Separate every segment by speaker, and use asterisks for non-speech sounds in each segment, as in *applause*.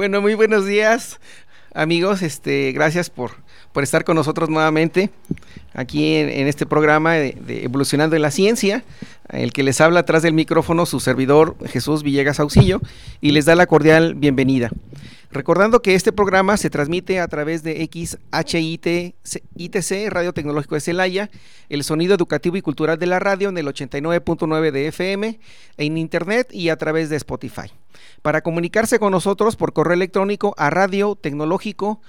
Speaker 1: Bueno, muy buenos días, amigos. Este, gracias por, por estar con nosotros nuevamente aquí en, este programa de, de, Evolucionando en la Ciencia. El que les habla atrás del micrófono, su servidor Jesús Villegas Auxillo, y les da la cordial bienvenida. Recordando que este programa se transmite a través de XHIT, ITC, Radio Tecnológico de Celaya, el sonido educativo y cultural de la radio en el 89.9 de FM, en Internet y a través de Spotify para comunicarse con nosotros por correo electrónico a radio tecnológico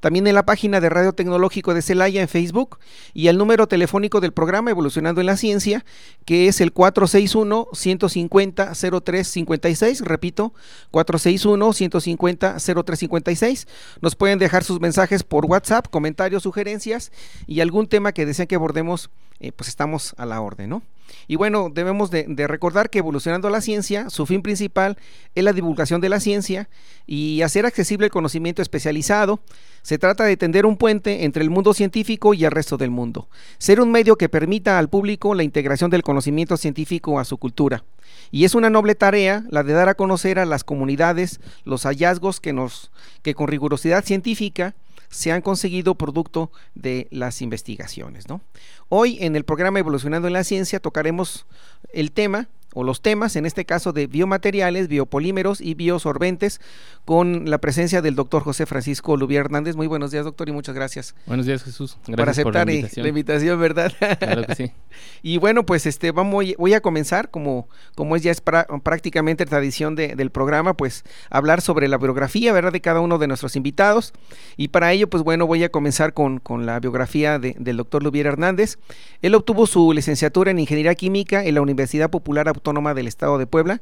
Speaker 1: también en la página de Radio Tecnológico de Celaya en Facebook y el número telefónico del programa Evolucionando en la Ciencia, que es el 461-150-0356, repito, 461-150-0356. Nos pueden dejar sus mensajes por WhatsApp, comentarios, sugerencias y algún tema que deseen que abordemos, eh, pues estamos a la orden, ¿no? Y bueno, debemos de, recordar que evolucionando la ciencia, su fin principal es la divulgación de la ciencia y hacer accesible el conocimiento especializado. Se trata de tender un puente entre el mundo científico y el resto del mundo. Ser un medio que permita al público la integración del conocimiento científico a su cultura. Y es una noble tarea la de dar a conocer a las comunidades los hallazgos que nos que con rigurosidad científica se han conseguido producto de las investigaciones. ¿no? Hoy en el programa Evolucionando en la Ciencia tocaremos el tema o los temas, en este caso de biomateriales, biopolímeros y biosorbentes, con la presencia del doctor José Francisco Lubier Hernández. Muy buenos días, doctor, y muchas gracias.
Speaker 2: Buenos días, Jesús.
Speaker 1: Gracias por aceptar la, invitación. ¿verdad?
Speaker 2: Claro que sí. *laughs*
Speaker 1: y bueno, pues este vamos, voy a comenzar, como, como es ya es prácticamente tradición del programa, pues hablar sobre la biografía, ¿verdad?, de cada uno de nuestros invitados. Y para ello, pues bueno, voy a comenzar con, con la biografía del doctor Lubier Hernández. Él obtuvo su licenciatura en Ingeniería Química en la Universidad Popular Autónoma del Estado de Puebla,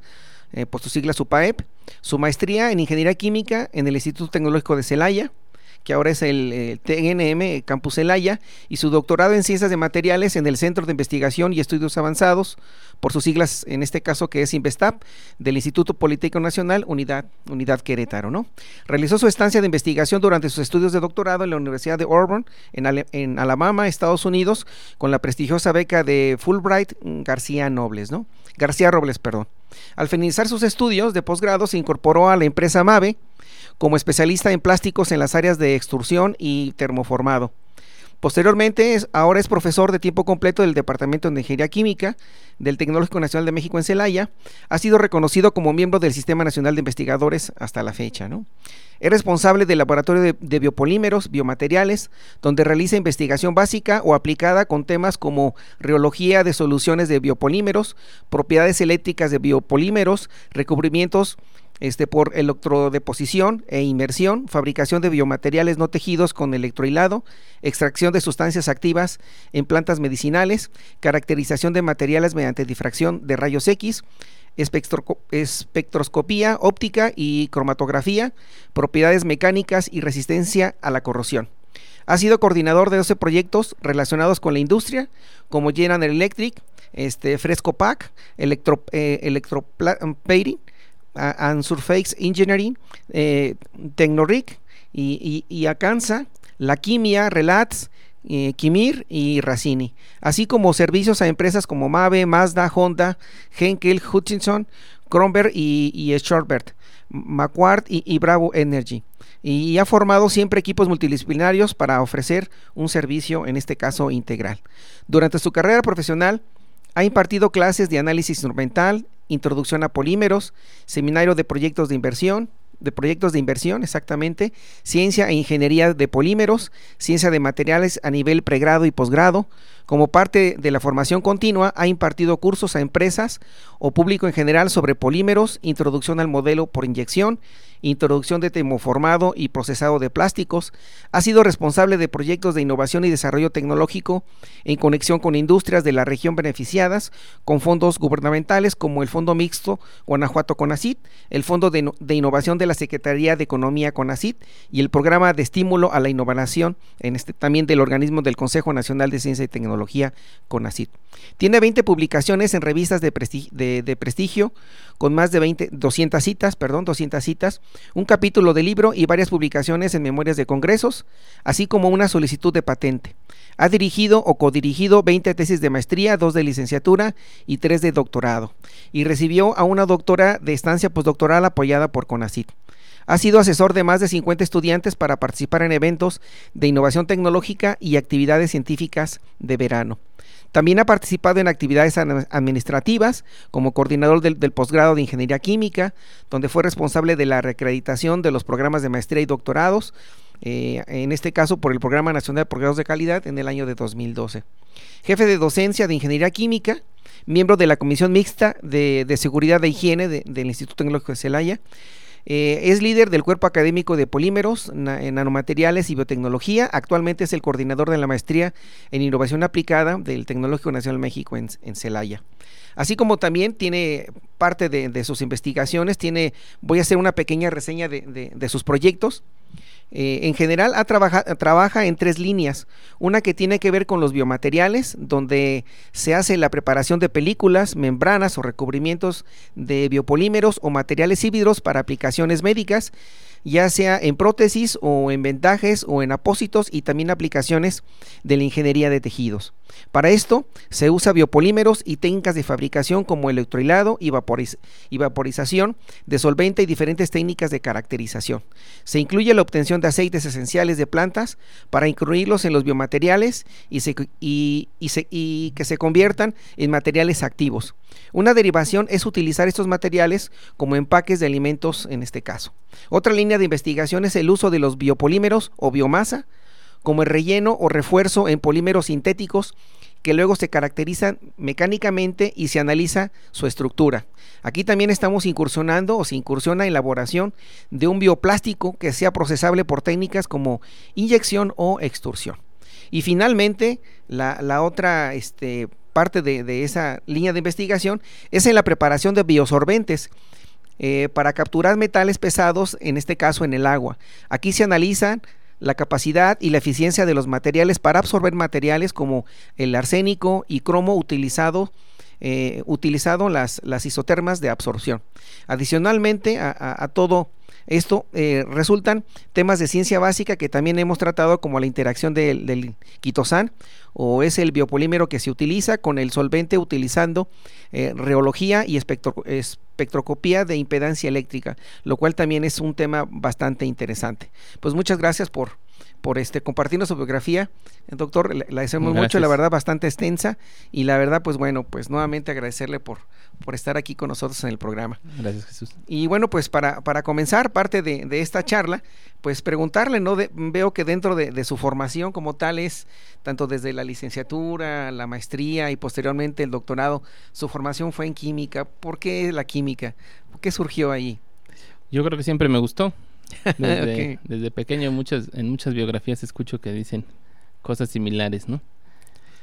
Speaker 1: eh, por su sigla SUPAEP, su maestría en Ingeniería Química en el Instituto Tecnológico de Celaya, que ahora es el, TNM Campus Celaya, y su doctorado en Ciencias de Materiales en el Centro de Investigación y Estudios Avanzados, por sus siglas, en este caso que es INVESTAP, del Instituto Politécnico Nacional, Unidad, Unidad Querétaro. ¿no? Realizó su estancia de investigación durante sus estudios de doctorado en la Universidad de Auburn, en, en Alabama, Estados Unidos, con la prestigiosa beca de Fulbright García Nobles, ¿no? García Robles, perdón. Al finalizar sus estudios de posgrado se incorporó a la empresa MAVE como especialista en plásticos en las áreas de extrusión y termoformado. Posteriormente, ahora es profesor de tiempo completo del Departamento de Ingeniería Química del Tecnológico Nacional de México en Celaya. Ha sido reconocido como miembro del Sistema Nacional de Investigadores hasta la fecha. ¿no? Es responsable del Laboratorio de, de, Biopolímeros, Biomateriales, donde realiza investigación básica o aplicada con temas como reología de soluciones de biopolímeros, propiedades eléctricas de biopolímeros, recubrimientos este, por electrodeposición e inmersión, fabricación de biomateriales no tejidos con electrohilado, extracción de sustancias activas en plantas medicinales, caracterización de materiales mediante difracción de rayos X, espectroscopía óptica y cromatografía, propiedades mecánicas y resistencia a la corrosión. Ha sido coordinador de 12 proyectos relacionados con la industria, como General Electric, este, Fresco Pack, Electro, eh, and Surface Engineering, eh, Tecnoric y, y, La Quimia, Relats, eh, Kimir y Racini, así como servicios a empresas como Mave, Mazda, Honda, Henkel, Hutchinson, Kronberg y, y Shortbert, Macquart y, Bravo Energy. Y ha formado siempre equipos multidisciplinarios para ofrecer un servicio, en este caso integral. Durante su carrera profesional, ha impartido clases de análisis instrumental, introducción a polímeros, seminario de proyectos de inversión, de proyectos de inversión, exactamente, ciencia e ingeniería de polímeros, ciencia de materiales a nivel pregrado y posgrado, Como parte de la formación continua, ha impartido cursos a empresas o público en general sobre polímeros, introducción al modelo por inyección, introducción de termoformado y procesado de plásticos. Ha sido responsable de proyectos de innovación y desarrollo tecnológico en conexión con industrias de la región beneficiadas con fondos gubernamentales como el Fondo Mixto Guanajuato Conacit, el Fondo de, Innovación de la Secretaría de Economía Conacit y el Programa de Estímulo a la Innovación en este, también del organismo del Consejo Nacional de Ciencia y Tecnología CONACYT. Tiene 20 publicaciones en revistas de, prestigio, con más de 20, 200 citas, perdón, 200 citas, un capítulo de libro y varias publicaciones en memorias de congresos, así como una solicitud de patente. Ha dirigido o codirigido 20 tesis de maestría, 2 de licenciatura y 3 de doctorado, y recibió a una doctora de estancia postdoctoral apoyada por CONACYT. Ha sido asesor de más de 50 estudiantes para participar en eventos de innovación tecnológica y actividades científicas de verano. También ha participado en actividades administrativas como coordinador del, posgrado de Ingeniería Química, donde fue responsable de la reacreditación de los programas de maestría y doctorados, eh, en este caso por el Programa Nacional de Posgrados de Calidad en el año de 2012. Jefe de docencia de Ingeniería Química, miembro de la Comisión Mixta de, Seguridad de Higiene del Instituto Tecnológico de Celaya, eh, es líder del cuerpo académico de polímeros, en nanomateriales y biotecnología. Actualmente es el coordinador de la maestría en innovación aplicada del Tecnológico Nacional México en, Celaya. Así como también tiene parte de, sus investigaciones, tiene, voy a hacer una pequeña reseña de sus proyectos. Eh, en general trabaja en tres líneas. Una que tiene que ver con los biomateriales, donde se hace la preparación de películas, membranas o recubrimientos de biopolímeros o materiales híbridos para aplicaciones médicas ya sea en prótesis o en vendajes o en apósitos y también aplicaciones de la ingeniería de tejidos. Para esto se usa biopolímeros y técnicas de fabricación como electrohilado y, vaporización de solvente y diferentes técnicas de caracterización. Se incluye la obtención de aceites esenciales de plantas para incluirlos en los biomateriales y que se conviertan en materiales activos. Una derivación es utilizar estos materiales como empaques de alimentos en este caso. Otra línea de investigación es el uso de los biopolímeros o biomasa como el relleno o refuerzo en polímeros sintéticos que luego se caracterizan mecánicamente y se analiza su estructura. Aquí también estamos incursionando o se incursiona en elaboración de un bioplástico que sea procesable por técnicas como inyección o extrusión. Y finalmente, la, la otra este, parte de, esa línea de investigación es en la preparación de biosorbentes. Eh, para capturar metales pesados, en este caso en el agua. Aquí se analizan la capacidad y la eficiencia de los materiales para absorber materiales como el arsénico y cromo utilizado eh, las, las isotermas de absorción. Adicionalmente a, todo esto eh, resultan temas de ciencia básica que también hemos tratado como la interacción del, del quitosan o es el biopolímero que se utiliza con el solvente utilizando eh, reología y espectroscopía de impedancia eléctrica, lo cual también es un tema bastante interesante. Pues muchas gracias por, por este compartirnos su biografía. Doctor, le agradecemos mucho, la verdad, bastante extensa. Y la verdad, pues bueno, pues nuevamente agradecerle por, por estar aquí con nosotros en el programa.
Speaker 2: Gracias, Jesús.
Speaker 1: Y bueno, pues para, para comenzar parte de, esta charla, pues preguntarle, ¿no? veo que dentro de, su formación como tal es, tanto desde la licenciatura, la maestría y posteriormente el doctorado, su formación fue en química. ¿Por qué la química? ¿Por qué surgió ahí?
Speaker 2: Yo creo que siempre me gustó. *laughs* Desde, pequeño muchas, en muchas biografías escucho que dicen cosas similares, ¿no?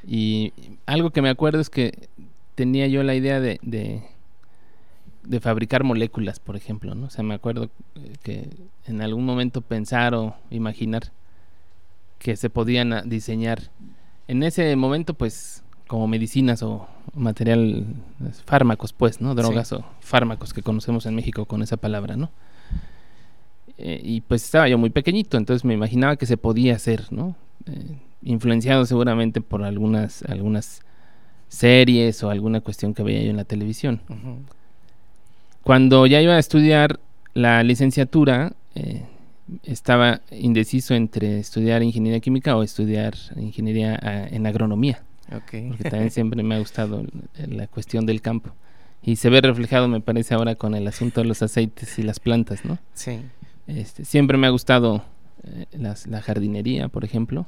Speaker 2: Y algo que me acuerdo es que tenía yo la idea de, de, fabricar moléculas, por ejemplo, ¿no? O sea, me acuerdo eh, que en algún momento pensar o imaginar que se podían diseñar en ese momento, pues, como medicinas o material, fármacos, pues, ¿no? Drogas o fármacos que conocemos en México con esa palabra, ¿no? Eh, y pues estaba yo muy pequeñito, entonces me imaginaba que se podía hacer, ¿no? Eh, influenciado seguramente por algunas, algunas series o alguna cuestión que veía yo en la televisión. Cuando ya iba a estudiar la licenciatura, eh, estaba indeciso entre estudiar ingeniería química o estudiar ingeniería ah, en agronomía. Porque también siempre me ha gustado la cuestión del campo. Y se ve reflejado, me parece, ahora con el asunto de los aceites y las plantas, ¿no?
Speaker 1: Sí.
Speaker 2: Este, siempre me ha gustado eh, la jardinería, por ejemplo.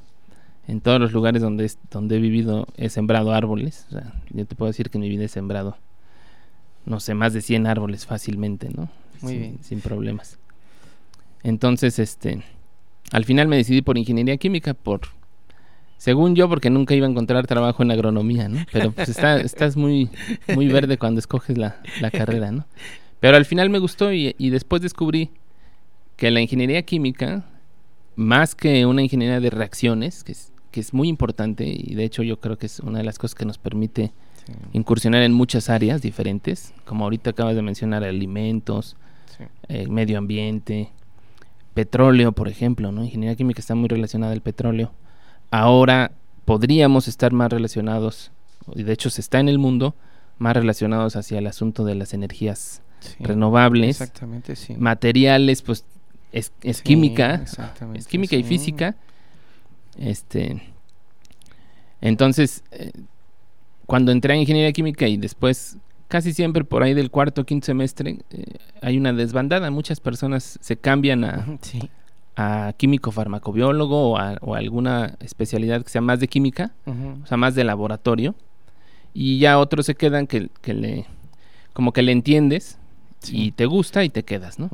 Speaker 2: En todos los lugares donde, donde he vivido he sembrado árboles. O sea, yo te puedo decir que en mi vida he sembrado, no sé, más de 100 árboles fácilmente, ¿no?
Speaker 1: Muy
Speaker 2: sin,
Speaker 1: bien.
Speaker 2: Sin problemas. Entonces, este, al final me decidí por ingeniería química, por, según yo, porque nunca iba a encontrar trabajo en agronomía, ¿no? Pero pues está, *laughs* estás muy, muy verde cuando escoges la, la carrera, ¿no? Pero al final me gustó y, y después descubrí que la ingeniería química, más que una ingeniería de reacciones, que es, que es muy importante y de hecho yo creo que es una de las cosas que nos permite
Speaker 1: Sí,
Speaker 2: incursionar en muchas áreas diferentes, como ahorita acabas de mencionar alimentos,
Speaker 1: sí.
Speaker 2: eh, medio ambiente, petróleo, por ejemplo, ¿no? Ingeniería química está muy relacionada al petróleo. Ahora podríamos estar más relacionados, y de hecho se está en el mundo, más relacionados hacia el asunto de las energías
Speaker 1: Sí,
Speaker 2: renovables,
Speaker 1: Exactamente, sí.
Speaker 2: materiales, pues es, es
Speaker 1: Sí,
Speaker 2: química, es química y física. Este, entonces, eh, cuando entré a ingeniería química y después, casi siempre por ahí del cuarto o quinto semestre, eh, hay una desbandada. Muchas personas se cambian a,
Speaker 1: Sí.
Speaker 2: a químico farmacobiólogo o a, o a alguna especialidad que sea más de química, o sea, más de laboratorio. Y ya otros se quedan que, que le, como que le entiendes
Speaker 1: Sí.
Speaker 2: y te gusta y te quedas, ¿no?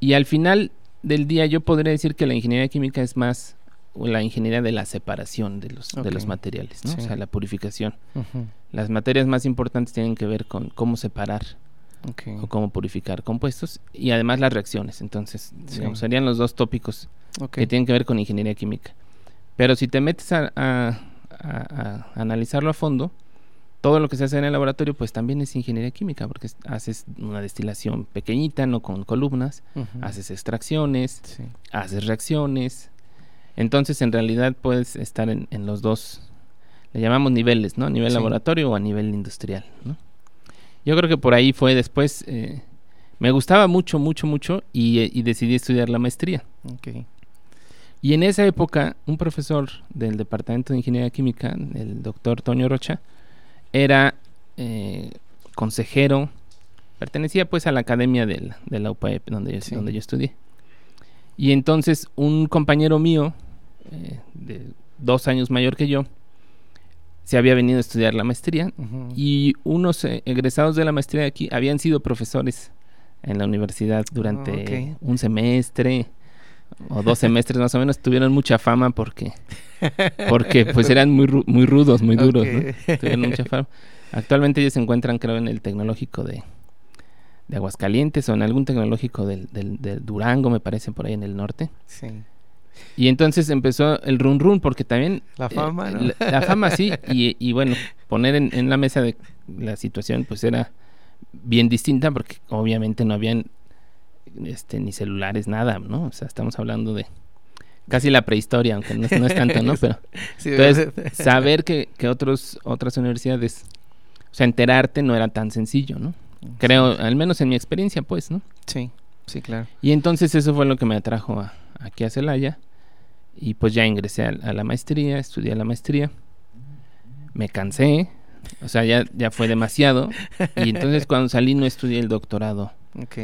Speaker 2: Y al final del día yo podría decir que la ingeniería química es más la ingeniería de la separación de los, de los materiales, ¿no?
Speaker 1: Sí.
Speaker 2: O sea, la purificación. Las materias más importantes tienen que ver con cómo separar o cómo purificar compuestos y además las reacciones. Entonces,
Speaker 1: Sí.
Speaker 2: digamos, serían los dos tópicos que tienen que ver con ingeniería química. Pero si te metes a, a- a- a analizarlo a fondo, todo lo que se hace en el laboratorio pues también es ingeniería química porque es- haces una destilación pequeñita, no con columnas, haces extracciones,
Speaker 1: sí.
Speaker 2: haces reacciones. Entonces, en realidad puedes estar en, en los dos, le llamamos niveles, ¿no? A nivel
Speaker 1: Sí.
Speaker 2: laboratorio o a nivel industrial, ¿no? Yo creo que por ahí fue después, eh, me gustaba mucho, mucho, mucho y, eh, y decidí estudiar la maestría.
Speaker 1: Ok.
Speaker 2: Y en esa época, un profesor del Departamento de Ingeniería Química, el doctor Toño Rocha, era eh, consejero, pertenecía pues a la academia del- de la UPAEP, donde yo,
Speaker 1: Sí.
Speaker 2: donde yo estudié. Y entonces un compañero mío, eh, de dos años mayor que yo, se había venido a estudiar la maestría y unos eh, egresados de la maestría de aquí habían sido profesores en la universidad durante
Speaker 1: Ah,
Speaker 2: un semestre o dos semestres más o menos. Tuvieron mucha fama porque *laughs* porque pues eran muy ru- muy rudos muy duros tuvieron mucha fama. Actualmente ellos se encuentran creo en el tecnológico de de Aguascalientes o en algún tecnológico del, del, del Durango me parece por ahí en el norte.
Speaker 1: Sí.
Speaker 2: Y entonces empezó el run run porque también
Speaker 1: La
Speaker 2: eh,
Speaker 1: fama, ¿no?
Speaker 2: la, la fama sí. *laughs* Y, y bueno poner en, en la mesa de la situación pues era bien distinta porque obviamente no habían este ni celulares nada no o sea estamos hablando de casi la prehistoria aunque no, es- no es tanto no pero *laughs*
Speaker 1: Sí,
Speaker 2: entonces saber que, que otros otras universidades o sea enterarte no era tan sencillo no creo al menos en mi experiencia pues no
Speaker 1: Sí, sí, claro.
Speaker 2: y entonces eso fue lo que me atrajo a- aquí a Celaya. Y pues ya ingresé a, a la maestría, estudié la maestría. Me cansé, o sea, ya, ya fue demasiado. Y entonces *laughs* cuando salí no estudié el doctorado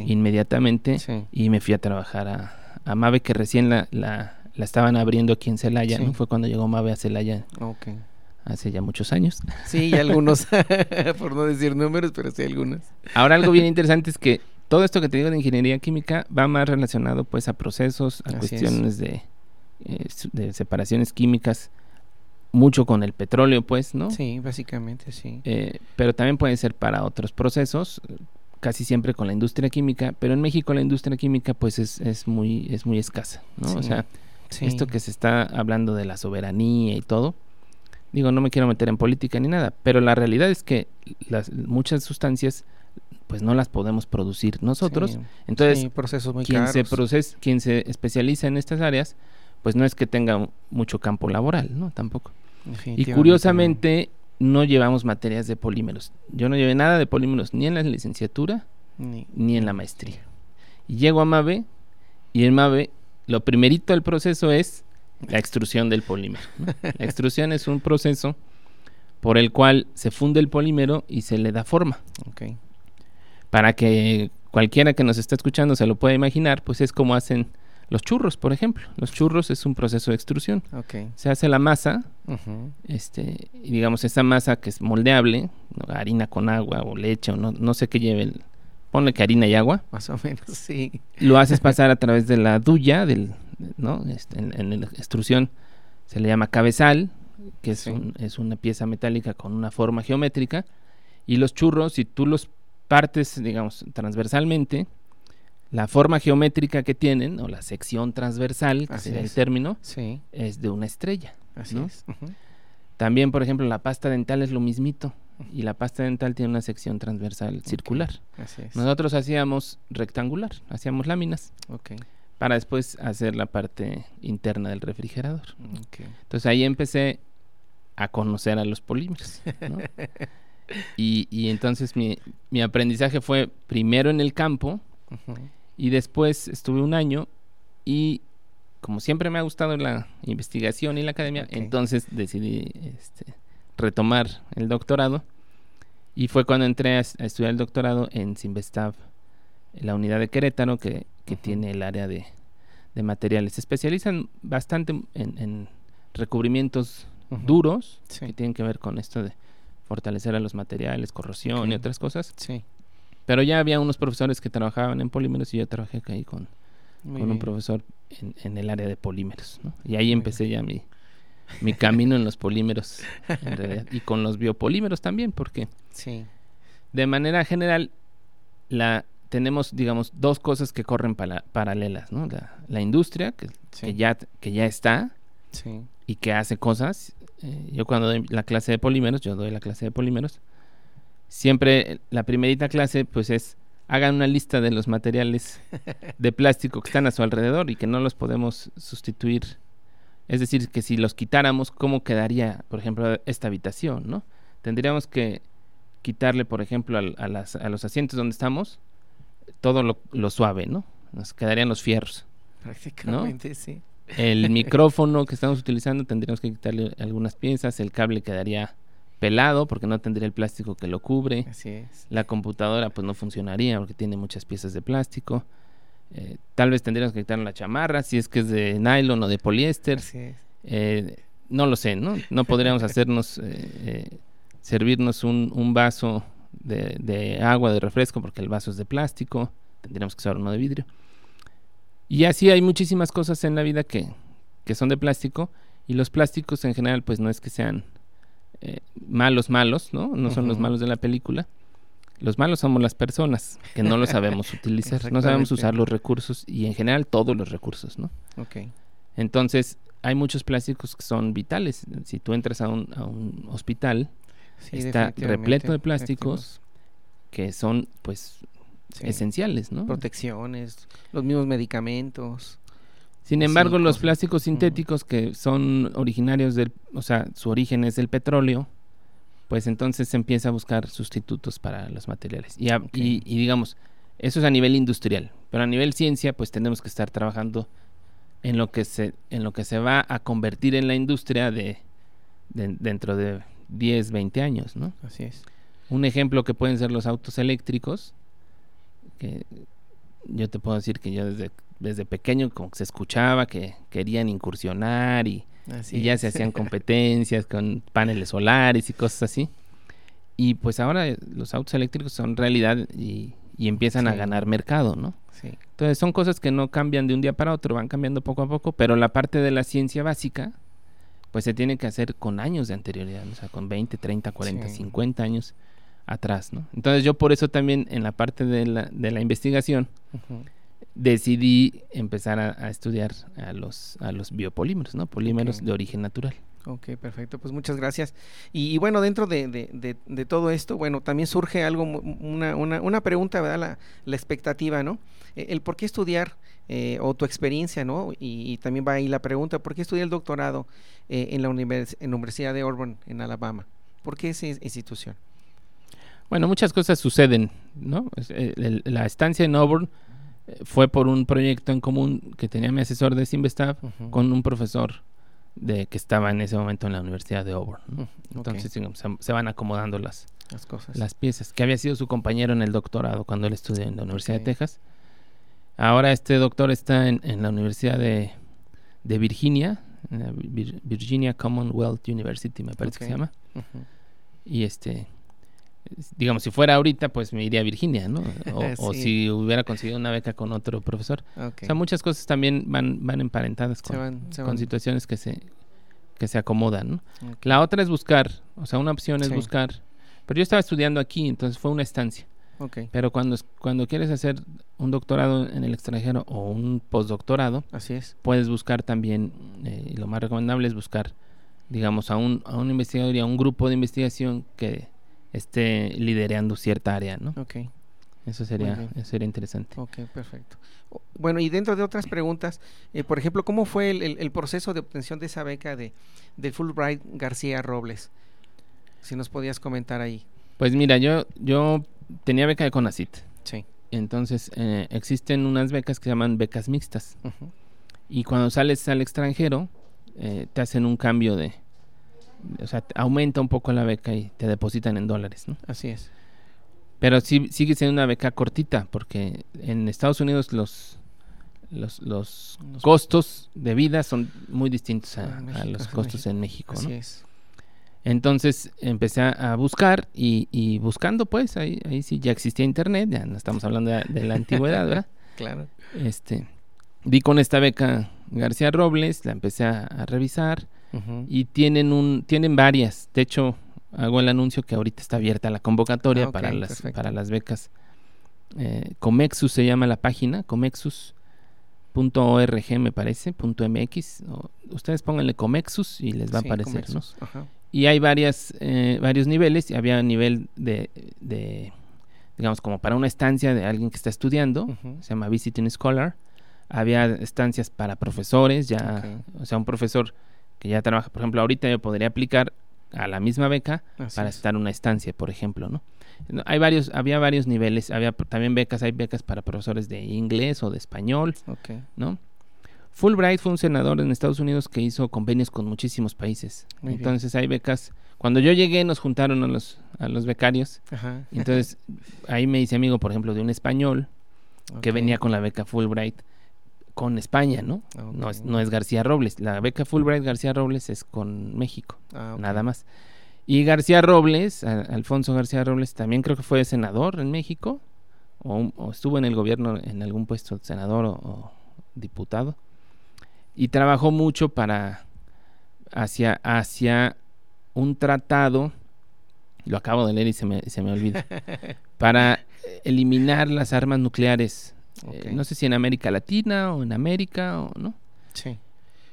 Speaker 2: inmediatamente
Speaker 1: Sí.
Speaker 2: y me fui a trabajar a, a Mave, que recién la, la, la estaban abriendo aquí en Celaya.
Speaker 1: Sí.
Speaker 2: ¿no? Fue cuando llegó Mave a Celaya hace ya muchos años.
Speaker 1: Sí, y algunos, *laughs* *laughs* por no decir números, pero sí algunos.
Speaker 2: Ahora algo bien interesante es que todo esto que te digo de ingeniería química va más relacionado pues a procesos, a
Speaker 1: Así es.
Speaker 2: cuestiones de, eh, de separaciones químicas, mucho con el petróleo pues, ¿no?
Speaker 1: Sí, básicamente, sí.
Speaker 2: Eh, pero también puede ser para otros procesos, casi siempre con la industria química, pero en México la industria química pues es, es muy es muy escasa, ¿no? O sea,
Speaker 1: Sí.
Speaker 2: esto que se está hablando de la soberanía y todo, digo, no me quiero meter en política ni nada, pero la realidad es que las muchas sustancias pues no las podemos producir nosotros.
Speaker 1: Sí,
Speaker 2: Entonces,
Speaker 1: sí, procesos muy
Speaker 2: quien se proces- quien se especializa en estas áreas, pues no es que tenga mucho campo laboral, ¿no? Tampoco. Y curiosamente no llevamos materias de polímeros. Yo no llevé nada de polímeros ni en la licenciatura.
Speaker 1: Ni-
Speaker 2: ni en la maestría. Y llego a MAVE y en MAVE lo primerito del proceso es la extrusión del polímero. ¿no? *laughs* La extrusión es un proceso por el cual se funde el polímero y se le da forma.
Speaker 1: Ok.
Speaker 2: Para que cualquiera que nos esté escuchando se lo pueda imaginar, pues es como hacen los churros, por ejemplo. Los churros es un proceso de extrusión.
Speaker 1: Ok.
Speaker 2: Se hace la masa, este, y digamos, esa masa que es moldeable, ¿no? harina con agua o leche, o no, no sé qué lleve, el- ponle que harina y agua,
Speaker 1: Más o menos, *laughs* sí.
Speaker 2: lo haces pasar a través de la duya, del, ¿no? Este, en, en la extrusión se le llama cabezal, que es,
Speaker 1: Sí.
Speaker 2: un- es una pieza metálica con una forma geométrica, y los churros, si tú los partes, digamos, transversalmente, la forma geométrica que tienen, o la sección transversal, que
Speaker 1: Así
Speaker 2: sería el
Speaker 1: es.
Speaker 2: término,
Speaker 1: Sí,
Speaker 2: es de una estrella.
Speaker 1: así
Speaker 2: ¿no?
Speaker 1: es.
Speaker 2: También, por ejemplo, la pasta dental es lo mismito, y la pasta dental tiene una sección transversal circular.
Speaker 1: Así es.
Speaker 2: Nosotros hacíamos rectangular, hacíamos láminas
Speaker 1: Ok.
Speaker 2: para después hacer la parte interna del refrigerador.
Speaker 1: ok.
Speaker 2: Entonces ahí empecé a conocer a los polímeros. ¿no? *laughs* y, y entonces mi, mi aprendizaje fue primero en el campo
Speaker 1: Ujú.
Speaker 2: Y después estuve un año y como siempre me ha gustado la investigación y la academia, entonces decidí este, retomar el doctorado y fue cuando entré a, estudiar el doctorado en Simvestav, en la unidad de Querétaro que, que tiene el área de, de materiales. Se especializan bastante en, en recubrimientos duros
Speaker 1: Sí.
Speaker 2: que tienen que ver con esto de fortalecer a los materiales, corrosión y otras cosas.
Speaker 1: Sí.
Speaker 2: Pero ya había unos profesores que trabajaban en polímeros y yo trabajé ahí con, con un profesor en, en el área de polímeros. ¿no? Y ahí empecé ya mi, mi camino en los *laughs* polímeros en realidad, y con los biopolímeros también, porque
Speaker 1: Sí.
Speaker 2: de manera general la tenemos, digamos, dos cosas que corren pala- paralelas, ¿no? La, la industria, que,
Speaker 1: Sí.
Speaker 2: que, ya, que ya está
Speaker 1: Sí.
Speaker 2: y que hace cosas. Eh, yo cuando doy la clase de polímeros, yo doy la clase de polímeros, siempre la primerita clase pues es hagan una lista de los materiales de plástico que están a su alrededor y que no los podemos sustituir. Es decir, que si los quitáramos, ¿cómo quedaría, por ejemplo, esta habitación, no? Tendríamos que quitarle, por ejemplo, a, las- a los asientos donde estamos, todo lo, lo suave, ¿no? Nos quedarían los fierros.
Speaker 1: Prácticamente, sí.
Speaker 2: El micrófono que estamos utilizando tendríamos que quitarle algunas piezas, el cable quedaría pelado porque no tendría el plástico que lo cubre.
Speaker 1: Así es.
Speaker 2: La computadora pues no funcionaría porque tiene muchas piezas de plástico. Eh, tal vez tendríamos que quitar la chamarra si es que es de nylon o de poliéster.
Speaker 1: Así es.
Speaker 2: Eh, no lo sé, ¿no? No podríamos *laughs* hacernos, eh, servirnos un, un vaso de, de agua, de refresco, porque el vaso es de plástico. Tendríamos que usar uno de vidrio. Y así hay muchísimas cosas en la vida que, que son de plástico. Y los plásticos en general, pues no es que sean eh, malos, malos, ¿no? No son los malos de la película. Los malos somos las personas que no lo sabemos *laughs* utilizar, no sabemos usar los recursos y en general todos los recursos, ¿no?
Speaker 1: Ok.
Speaker 2: Entonces, hay muchos plásticos que son vitales. Si tú entras a un, a un hospital
Speaker 1: Sí,
Speaker 2: Está repleto de plásticos que son, pues,
Speaker 1: Sí.
Speaker 2: esenciales, ¿no?
Speaker 1: Protecciones, los mismos medicamentos.
Speaker 2: Sin embargo, los plásticos sintéticos que son originarios del, o sea, su origen es del petróleo, pues entonces se empieza a buscar sustitutos para los materiales. Y, a- y digamos, eso es a nivel industrial, pero a nivel ciencia, pues tenemos que estar trabajando en lo que se, en lo que se va a convertir en la industria de, de- dentro de 10, 20 años, ¿no?
Speaker 1: Así es.
Speaker 2: Un ejemplo que pueden ser los autos eléctricos, que yo te puedo decir que yo desde, desde pequeño como que se escuchaba que querían incursionar y,
Speaker 1: Así
Speaker 2: y ya se hacían *laughs* competencias con paneles solares y cosas así. Y pues ahora los autos eléctricos son realidad y, y empiezan a ganar mercado, ¿no?
Speaker 1: Sí.
Speaker 2: Entonces son cosas que no cambian de un día para otro, van cambiando poco a poco, pero la parte de la ciencia básica, pues se tiene que hacer con años de anterioridad, o sea, con 20, 30, 40,
Speaker 1: Sí.
Speaker 2: 50 años atrás, ¿no? Entonces yo por eso también en la parte de la, de la investigación decidí empezar a, a estudiar a los, a los biopolímeros, ¿no? Polímeros de origen natural.
Speaker 1: Ok, perfecto. Pues muchas gracias. Y, y bueno, dentro de, de- de- todo esto, bueno, también surge algo, una, una, una pregunta, ¿verdad? La, la expectativa, ¿no? Eh, El por qué estudiar eh, o tu experiencia, ¿no? Y, y también va ahí la pregunta, ¿por qué estudiar el doctorado eh, en la univers- en la Universidad de Auburn, en Alabama? ¿Por qué esa institución?
Speaker 2: Bueno, muchas cosas suceden, ¿no? Eh, la estancia en Auburn eh, fue por un proyecto en común que tenía mi asesor de Simvestav
Speaker 1: Ujú.
Speaker 2: con un profesor de que estaba en ese momento en la Universidad de Auburn. ¿no?
Speaker 1: Ok,
Speaker 2: Entonces se, se van acomodando las,
Speaker 1: las cosas.
Speaker 2: las piezas, que había sido su compañero en el doctorado cuando él estudió en la Universidad de Texas. Ahora este doctor está en, la Universidad de, Virginia, Virginia Commonwealth University, me parece que se llama. Y este, digamos, si fuera ahorita, pues me iría a Virginia, ¿no? O, *laughs* si hubiera conseguido una beca con otro profesor. O sea, muchas cosas también van, van emparentadas con, con situaciones que se, que se acomodan, ¿no? La otra es buscar, o sea, una opción es buscar. Pero yo estaba estudiando aquí, entonces fue una estancia. Pero cuando, cuando quieres hacer un doctorado en el extranjero o un postdoctorado,
Speaker 1: así es.
Speaker 2: Puedes buscar también, eh, lo más recomendable es buscar, digamos, a un, a un investigador y a un grupo de investigación que esté liderando cierta área, ¿no?
Speaker 1: Ok.
Speaker 2: Eso sería, eso sería interesante.
Speaker 1: Ok, perfecto. Bueno, y dentro de otras preguntas, eh, por ejemplo, ¿cómo fue el, proceso de obtención de esa beca de, de Fulbright García Robles? Si nos podías comentar ahí.
Speaker 2: Pues mira, yo, yo tenía beca de CONACIT.
Speaker 1: Sí.
Speaker 2: Entonces, eh, existen unas becas que se llaman becas mixtas. Y cuando sales al extranjero, eh, te hacen un cambio de, o sea, aumenta un poco la beca y te depositan en dólares, ¿no?
Speaker 1: Así es.
Speaker 2: Pero sí, sigue siendo una beca cortita, porque en Estados Unidos los, los, costos de vida son muy distintos a, los costos en México,
Speaker 1: Así es.
Speaker 2: Entonces empecé a buscar y, buscando, pues, ahí, ahí sí ya existía internet, ya no estamos hablando de, la antigüedad, ¿verdad? *laughs*
Speaker 1: claro.
Speaker 2: Este, di con esta beca García Robles, la empecé a revisar y tienen un tienen varias. De hecho, hago el anuncio que ahorita está abierta la convocatoria ah, para las para las becas. Eh, Comexus se llama la página, comexus.org me parece, punto .mx. ustedes pónganle Comexus y les va a aparecer, ¿no? Y hay varias eh, varios niveles, y había nivel de, de, digamos como para una estancia de alguien que está estudiando, se llama Visiting Scholar. Había estancias para profesores, ya, o sea, un profesor que ya trabaja, por ejemplo, ahorita yo podría aplicar a la misma beca para estar en una estancia, por ejemplo, ¿no? Hay varios, había varios niveles, había también becas, hay becas para profesores de inglés o de español, ¿no? Fulbright fue un senador en Estados Unidos que hizo convenios con muchísimos países. entonces hay becas. Cuando yo llegué nos juntaron a los, a los becarios. Entonces ahí me hice amigo, por ejemplo, de un español que venía con la beca Fulbright con España, ¿no? No, es, no es García Robles. La beca Fulbright García Robles es con México, ah, nada más. Y García Robles, Alfonso García Robles, también creo que fue senador en México, o, estuvo en el gobierno en algún puesto de senador o, diputado. Y trabajó mucho para hacia, hacia un tratado, lo acabo de leer y se me, se me olvida, *laughs* para eliminar las armas nucleares eh, no sé si en América Latina o en América o no.
Speaker 1: Sí.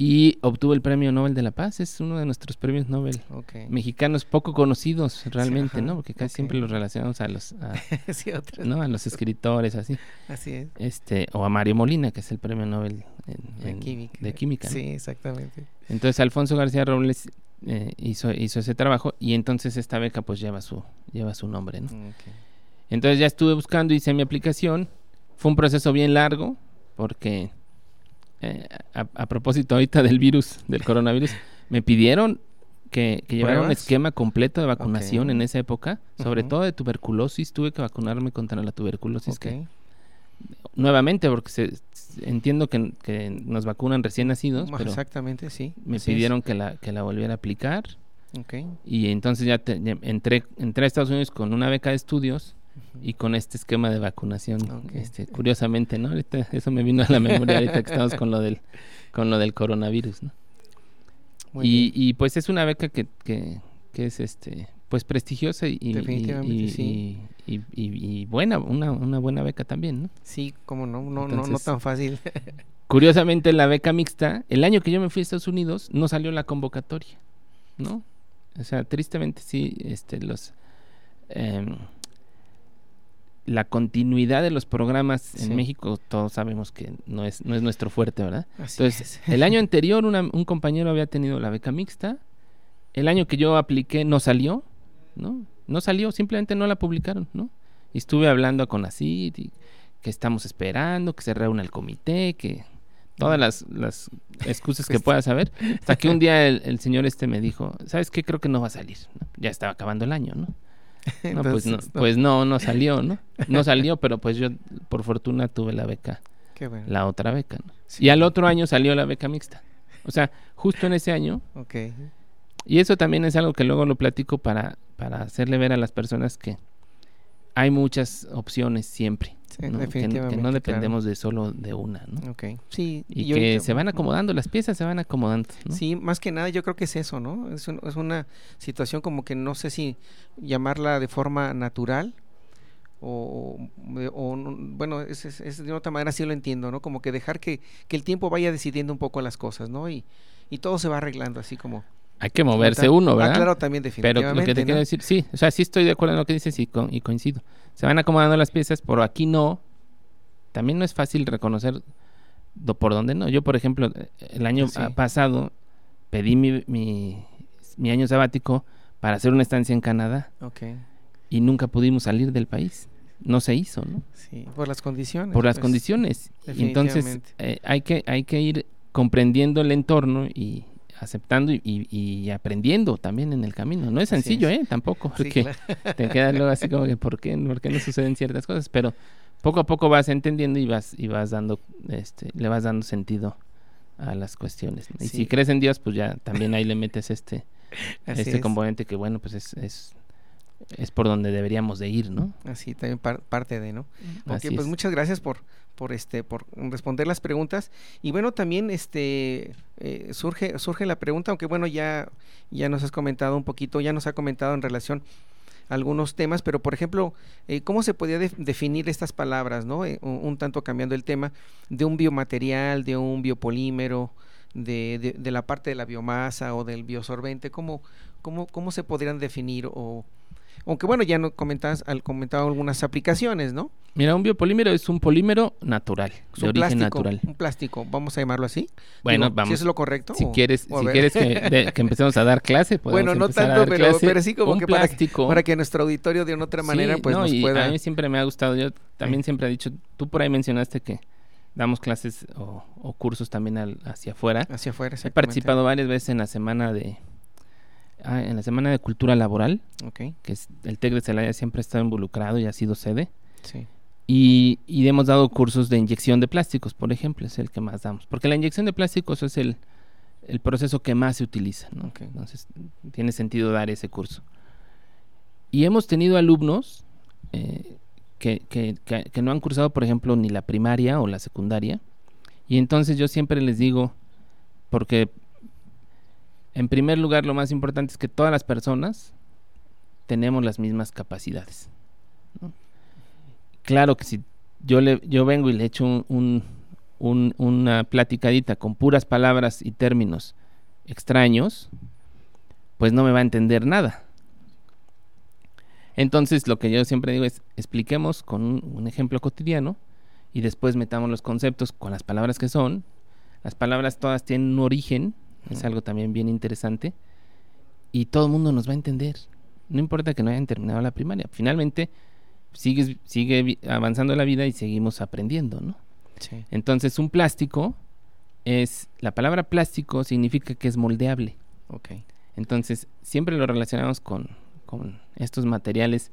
Speaker 2: Y obtuvo el Premio Nobel de la Paz, es uno de nuestros premios Nobel mexicanos poco conocidos realmente, ¿no? Porque casi siempre los relacionamos a los *laughs* ¿no? a los escritores así.
Speaker 1: Así es.
Speaker 2: Este o a Mario Molina, que es el Premio Nobel de química.
Speaker 1: Sí, exactamente.
Speaker 2: Entonces Alfonso García Robles eh, hizo hizo ese trabajo y entonces esta beca pues lleva su lleva su nombre, ¿no? Entonces ya estuve buscando, hice mi aplicación fue un proceso bien largo porque eh, a, propósito ahorita del virus, del coronavirus, *laughs* me pidieron que, llevara un esquema completo de vacunación en esa época, sobre todo de tuberculosis. Tuve que vacunarme contra la tuberculosis que nuevamente porque se, entiendo que, nos vacunan recién nacidos, pero
Speaker 1: exactamente, sí.
Speaker 2: Me pidieron que la que la volviera a aplicar. Y entonces ya entré entré a Estados Unidos con una beca de estudios y con este esquema de vacunación. Este, curiosamente, ¿no? Ahorita, eso me vino a la memoria ahorita que estamos con lo del, con lo del coronavirus, ¿no? y, y, pues es una beca que, que, que es este pues prestigiosa y, y, y, buena, una, una buena beca también, ¿no?
Speaker 1: Sí, como no, no, no, no tan fácil.
Speaker 2: curiosamente la beca mixta, el año que yo me fui a Estados Unidos, no salió la convocatoria, ¿no? O sea, tristemente sí, este, los eh, la continuidad de los programas en México, todos sabemos que no es, no es nuestro fuerte, ¿verdad? Entonces, *laughs* el año anterior un compañero había tenido la beca mixta, el año que yo apliqué no salió, ¿no? No salió, simplemente no la publicaron, ¿no? Y estuve hablando con ACID, que estamos esperando, que se reúna el comité, que todas las, las excusas que puedas saber, hasta que un *laughs* día el, señor este me dijo, ¿sabes qué? Creo que no va a salir, ya estaba acabando el año, ¿no? *laughs* pues no, pues no, no salió, ¿no? No salió, pero pues yo por fortuna tuve la beca la otra beca. Y al otro año salió la beca mixta. O sea, justo en ese año. Y eso también es algo que luego lo platico para, para hacerle ver a las personas que hay muchas opciones siempre. Que, no dependemos de solo de una, ¿no?
Speaker 1: Sí.
Speaker 2: Y, que se van acomodando, las piezas se van acomodando.
Speaker 1: Sí, más que nada yo creo que es eso, ¿no? Es, es una situación como que no sé si llamarla de forma natural o, bueno, es, es, de otra manera sí lo entiendo, ¿no? Como que dejar que, que el tiempo vaya decidiendo un poco las cosas, ¿no? Y, y todo se va arreglando así como
Speaker 2: hay que moverse uno, ¿verdad?
Speaker 1: Ah, claro, también definitivamente.
Speaker 2: Pero lo que te quiero decir, sí, o sea, sí estoy de acuerdo en lo que dices y, coincido. Se van acomodando las piezas, pero aquí no. También no es fácil reconocer por dónde no. Yo, por ejemplo, el año pasado pedí mi, mi, año sabático para hacer una estancia en Canadá.
Speaker 1: Okay.
Speaker 2: Y nunca pudimos salir del país. No se hizo, ¿no?
Speaker 1: Sí, por las condiciones.
Speaker 2: Por las pues, condiciones. Y entonces eh, hay, que, hay que ir comprendiendo el entorno y, aceptando y, aprendiendo también en el camino. No es sencillo, ¿eh? Tampoco, porque *laughs* te quedas luego así como que ¿por qué, ¿por qué no suceden ciertas cosas? Pero poco a poco vas entendiendo y vas y vas dando, este, le vas dando sentido a las cuestiones. Y si crees en Dios, pues ya también ahí le metes este, *laughs* este componente que bueno, pues es, es es por donde deberíamos de ir, ¿no?
Speaker 1: Así también parte de, ¿no? Ok, pues muchas gracias por por este por responder las preguntas. Y bueno también este eh, surge surge la pregunta aunque bueno ya ya nos has comentado un poquito ya nos ha comentado en relación a algunos temas pero por ejemplo eh, cómo se podía definir estas palabras no eh, un, tanto cambiando el tema de un biomaterial de un biopolímero de, de, la parte de la biomasa o del biosorbente cómo cómo cómo se podrían definir o aunque bueno, ya no comentabas, al comentado algunas aplicaciones, ¿no?
Speaker 2: Mira, un biopolímero es un polímero natural, de origen natural.
Speaker 1: Un plástico, vamos a llamarlo así.
Speaker 2: Bueno, vamos.
Speaker 1: Si es lo correcto.
Speaker 2: Si quieres, si quieres *laughs* que, empecemos a dar clase, podemos
Speaker 1: Bueno, no tanto, pero, pero, sí como que plástico. Para, que nuestro auditorio de una otra manera pues nos pueda...
Speaker 2: a mí siempre me ha gustado, yo también siempre he dicho, tú por ahí mencionaste que damos clases o, cursos también hacia afuera.
Speaker 1: Hacia afuera,
Speaker 2: He participado varias veces en la semana de Ah, en la Semana de Cultura Laboral, que es, el TEC de Celaya siempre ha estado involucrado y ha sido sede. Y, hemos dado cursos de inyección de plásticos, por ejemplo, es el que más damos. Porque la inyección de plásticos es el, proceso que más se utiliza. Entonces, tiene sentido dar ese curso. Y hemos tenido alumnos eh, que, que, que, no han cursado, por ejemplo, ni la primaria o la secundaria. Y entonces yo siempre les digo, porque en primer lugar, lo más importante es que todas las personas tenemos las mismas capacidades. Claro que si yo, le, yo vengo y le echo un, una platicadita con puras palabras y términos extraños, pues no me va a entender nada. Entonces, lo que yo siempre digo es, expliquemos con un ejemplo cotidiano y después metamos los conceptos con las palabras que son. Las palabras todas tienen un origen, es algo también bien interesante. Y todo el mundo nos va a entender. No importa que no hayan terminado la primaria. Finalmente, sigues, sigue avanzando la vida y seguimos aprendiendo, ¿no? Entonces, un plástico es. La palabra plástico significa que es moldeable.
Speaker 1: Okay.
Speaker 2: Entonces, siempre lo relacionamos con, con estos materiales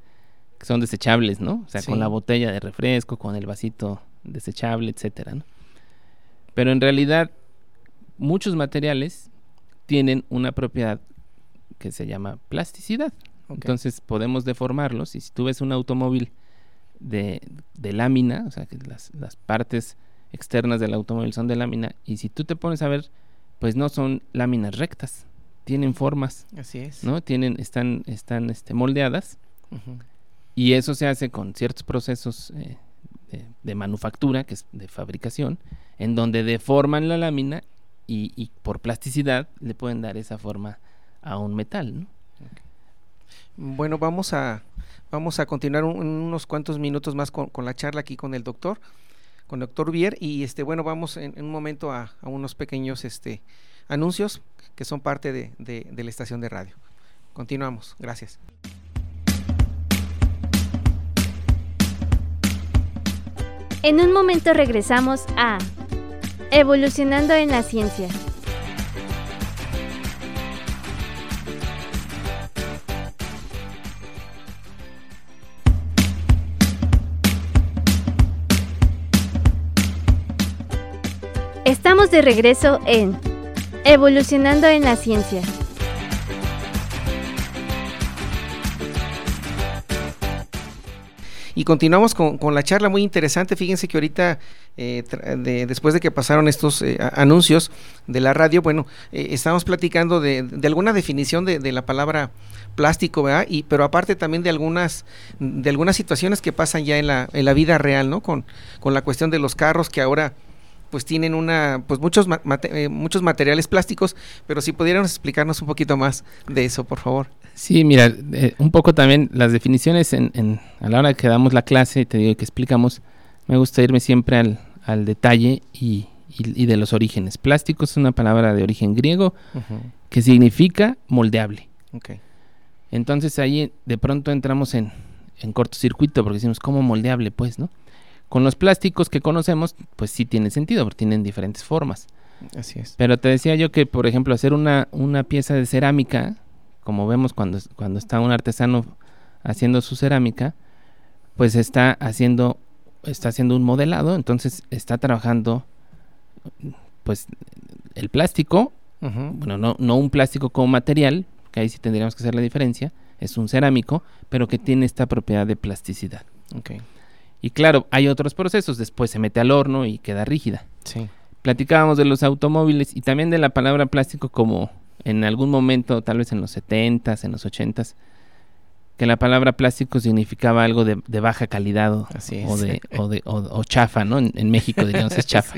Speaker 2: que son desechables, ¿no? O sea, con la botella de refresco, con el vasito desechable, etcétera, ¿no? Pero en realidad muchos materiales tienen una propiedad que se llama plasticidad. Entonces podemos deformarlos y si tú ves un automóvil de, lámina, o sea que las, partes externas del automóvil son de lámina y si tú te pones a ver, pues no son láminas rectas, tienen formas.
Speaker 1: Así es.
Speaker 2: ¿No? Tienen, están, están este, moldeadas y eso se hace con ciertos procesos eh, de, de, manufactura, que es de fabricación, en donde deforman la lámina y, por plasticidad le pueden dar esa forma a un metal.
Speaker 1: Bueno, vamos a, vamos a continuar unos cuantos minutos más con, la charla aquí con el doctor, con el doctor Bier, y este, bueno, vamos en, un momento a, unos pequeños este, anuncios que son parte de, de la estación de radio. Continuamos, gracias.
Speaker 3: En un momento regresamos a Evolucionando en la ciencia. Estamos de regreso en Evolucionando en la Ciencia.
Speaker 1: Y continuamos con, la charla muy interesante. Fíjense que ahorita, eh, después de que pasaron estos eh, anuncios de la radio, bueno, eh, estamos platicando de, alguna definición de, la palabra plástico, ¿verdad? Y, pero aparte también de algunas, de algunas situaciones que pasan ya en la, en la vida real, ¿no? Con, con la cuestión de los carros que ahora pues tienen una pues muchos muchos materiales plásticos pero si pudieran explicarnos un poquito más de eso por favor
Speaker 2: Sí, mira, eh, un poco también las definiciones en, a la hora que damos la clase, te digo que explicamos, me gusta irme siempre al, detalle y, de los orígenes. Plástico es una palabra de origen griego que significa moldeable. Entonces ahí de pronto entramos en, en cortocircuito porque decimos, ¿cómo moldeable? Pues, ¿no? Con los plásticos que conocemos, pues sí tiene sentido, porque tienen diferentes formas.
Speaker 1: Así es.
Speaker 2: Pero te decía yo que, por ejemplo, hacer una, una pieza de cerámica como vemos cuando, cuando está un artesano haciendo su cerámica, pues está haciendo, está haciendo un modelado, entonces está trabajando pues el plástico, bueno, no, no un plástico como material, que ahí sí tendríamos que hacer la diferencia, es un cerámico, pero que tiene esta propiedad de plasticidad. Y claro, hay otros procesos, después se mete al horno y queda rígida.
Speaker 1: Sí.
Speaker 2: Platicábamos de los automóviles y también de la palabra plástico como en algún momento, tal vez en los 70s, en los 80s, que la palabra plástico significaba algo de, baja calidad o, de, o, chafa, ¿no? En, México diríamos es *laughs* chafa.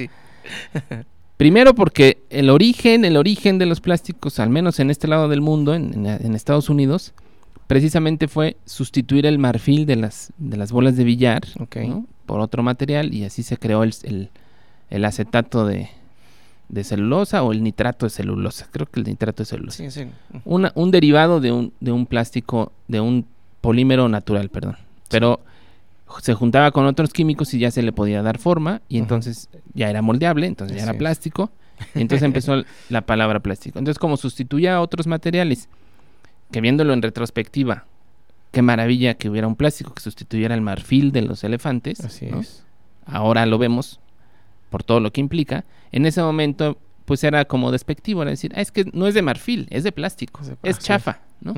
Speaker 2: Primero porque el origen, el origen de los plásticos, al menos en este lado del mundo, en, Estados Unidos, precisamente fue sustituir el marfil de las, de las bolas de billar por otro material y así se creó el acetato de, de celulosa o el nitrato de celulosa. Creo que el nitrato de celulosa. un derivado de un, de un plástico, de un polímero natural, perdón. Pero se juntaba con otros químicos y ya se le podía dar forma y entonces ya era moldeable, entonces ya era plástico. Y entonces empezó *laughs* la palabra plástico. Entonces como sustituía a otros materiales, que viéndolo en retrospectiva, qué maravilla que hubiera un plástico que sustituyera el marfil de los elefantes.
Speaker 1: Así es.
Speaker 2: Ahora lo vemos por todo lo que implica, en ese momento pues era como despectivo, era decir, ah, es que no es de marfil, es de plástico, es, chafa, ¿no?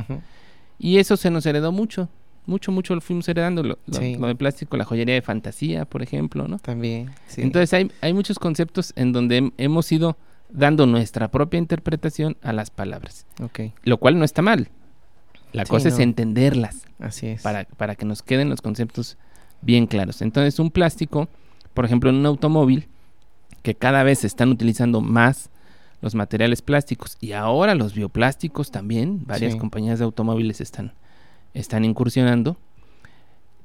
Speaker 2: Y eso se nos heredó mucho, mucho, mucho lo fuimos heredando, lo, de plástico, la joyería de fantasía, por ejemplo, ¿no?
Speaker 1: También,
Speaker 2: sí. Entonces hay, hay muchos conceptos en donde hemos ido dando nuestra propia interpretación a las palabras.
Speaker 1: Okay.
Speaker 2: Lo cual no está mal. La cosa es entenderlas.
Speaker 1: Así es.
Speaker 2: Para, para que nos queden los conceptos bien claros. Entonces, un plástico, por ejemplo, en un automóvil, que cada vez se están utilizando más los materiales plásticos y ahora los bioplásticos también, varias compañías de automóviles están, están incursionando,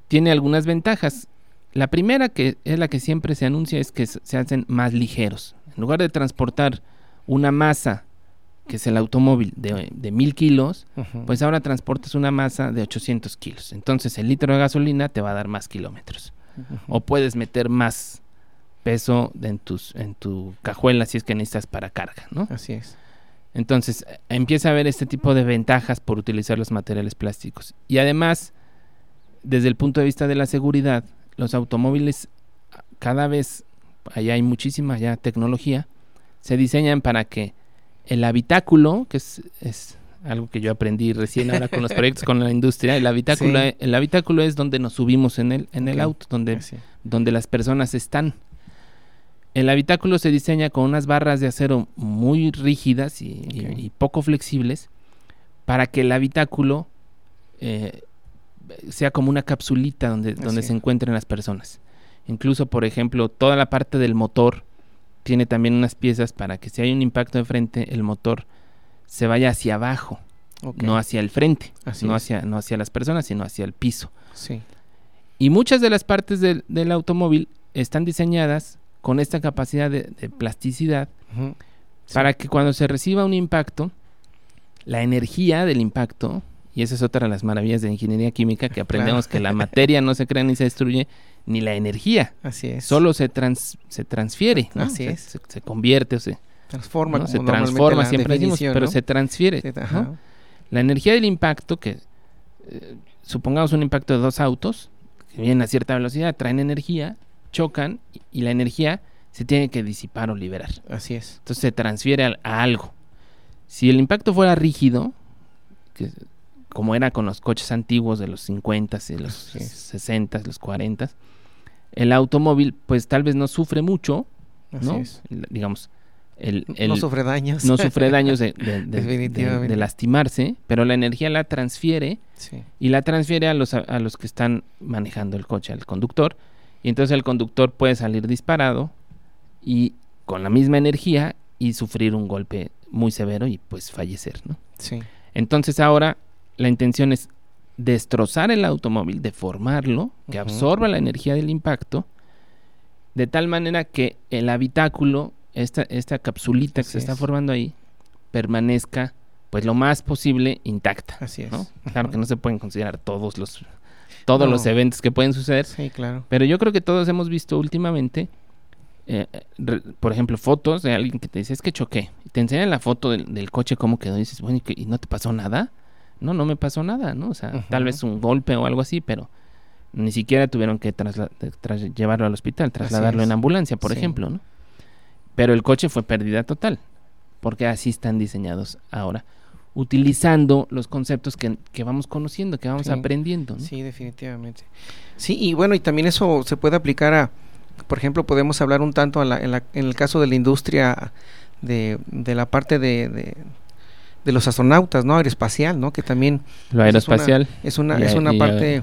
Speaker 2: tiene algunas ventajas. La primera, que es la que siempre se anuncia, es que se hacen más ligeros. En lugar de transportar una masa, que es el automóvil, de, mil kilos, pues ahora transportas una masa de 800 kilos. Entonces el litro de gasolina te va a dar más kilómetros. O puedes meter más peso en, tus, en tu cajuela si es que necesitas para carga, ¿no?
Speaker 1: Así es.
Speaker 2: Entonces empieza a haber este tipo de ventajas por utilizar los materiales plásticos. Y además, desde el punto de vista de la seguridad, los automóviles cada vez, allá hay muchísima ya tecnología, se diseñan para que el habitáculo, que es, es algo que yo aprendí recién ahora con los *laughs* proyectos con la industria, el habitáculo, el habitáculo es donde nos subimos en el, en el auto, donde, donde las personas están. El habitáculo se diseña con unas barras de acero muy rígidas y, poco flexibles para que el habitáculo eh, sea como una capsulita donde, donde se encuentren las personas. Incluso, por ejemplo, toda la parte del motor tiene también unas piezas para que si hay un impacto de frente, el motor se vaya hacia abajo, no hacia el frente, no hacia, no hacia las personas, sino hacia el piso. Y muchas de las partes del, del automóvil están diseñadas con esta capacidad de, plasticidad para que cuando se reciba un impacto, la energía del impacto, y esa es otra de las maravillas de ingeniería química, que *laughs* aprendemos que la materia no se crea ni se destruye, ni la energía.
Speaker 1: Así es.
Speaker 2: Solo se, se transfiere.
Speaker 1: Así
Speaker 2: se,
Speaker 1: es.
Speaker 2: Se, convierte o se
Speaker 1: transforma.
Speaker 2: Se transforma, siempre decimos, pero se transfiere. La energía del impacto, que eh, supongamos un impacto de dos autos, que vienen a cierta velocidad, traen energía, chocan y la energía se tiene que disipar o liberar.
Speaker 1: Así es.
Speaker 2: Entonces se transfiere a, algo. Si el impacto fuera rígido, que, como era con los coches antiguos de los 50 y los 60, los 40, el automóvil pues tal vez no sufre mucho, ¿no? Digamos, el,
Speaker 1: no sufre daños.
Speaker 2: No sufre daños de, de, *laughs* lastimarse, pero la energía la transfiere y la transfiere a los, a, los que están manejando el coche, al conductor. Y entonces el conductor puede salir disparado y con la misma energía y sufrir un golpe muy severo y pues fallecer, ¿no?
Speaker 1: Sí.
Speaker 2: Entonces ahora la intención es destrozar el automóvil, deformarlo, que absorba la energía del impacto, de tal manera que el habitáculo, esta, esta capsulita que se está formando ahí, permanezca pues lo más posible intacta.
Speaker 1: Así es.
Speaker 2: Claro que no se pueden considerar todos los todos los eventos que pueden suceder.
Speaker 1: Sí, claro.
Speaker 2: Pero yo creo que todos hemos visto últimamente, eh, por ejemplo, fotos de alguien que te dice, es que choqué. Y te enseñan la foto del, coche, cómo quedó, y dices, bueno, ¿y, no te pasó nada? No, no me pasó nada, ¿no? O sea, tal vez un golpe o algo así, pero ni siquiera tuvieron que llevarlo al hospital, trasladarlo en ambulancia, por ejemplo, ¿no? Pero el coche fue pérdida total, porque así están diseñados ahora, utilizando los conceptos que, vamos conociendo, que vamos aprendiendo. ¿no?
Speaker 1: Sí, definitivamente. Sí, y bueno, y también eso se puede aplicar a, por ejemplo, podemos hablar un tanto en, la, en, el caso de la industria de, de la parte de de los astronautas, ¿no? Aeroespacial, ¿no? Que también...
Speaker 2: Lo aeroespacial.
Speaker 1: Es una, es una, parte...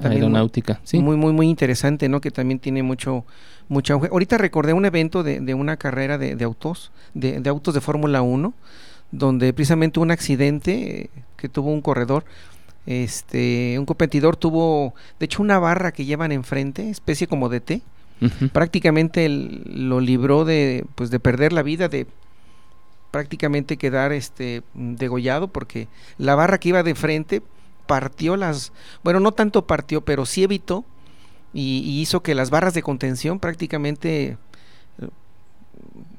Speaker 2: aeronáutica, sí.
Speaker 1: Muy, muy, muy interesante, ¿no? Que también tiene mucho, auge. Ahorita recordé un evento de, de una carrera de, de autos, de, de, autos de Fórmula 1, donde precisamente un accidente que tuvo un corredor, este, un competidor tuvo, de hecho, una barra que llevan enfrente, especie como de T, prácticamente lo libró de, pues, de perder la vida, de prácticamente quedar este degollado porque la barra que iba de frente partió las, bueno, no tanto partió, pero sí evitó y, hizo que las barras de contención prácticamente eh,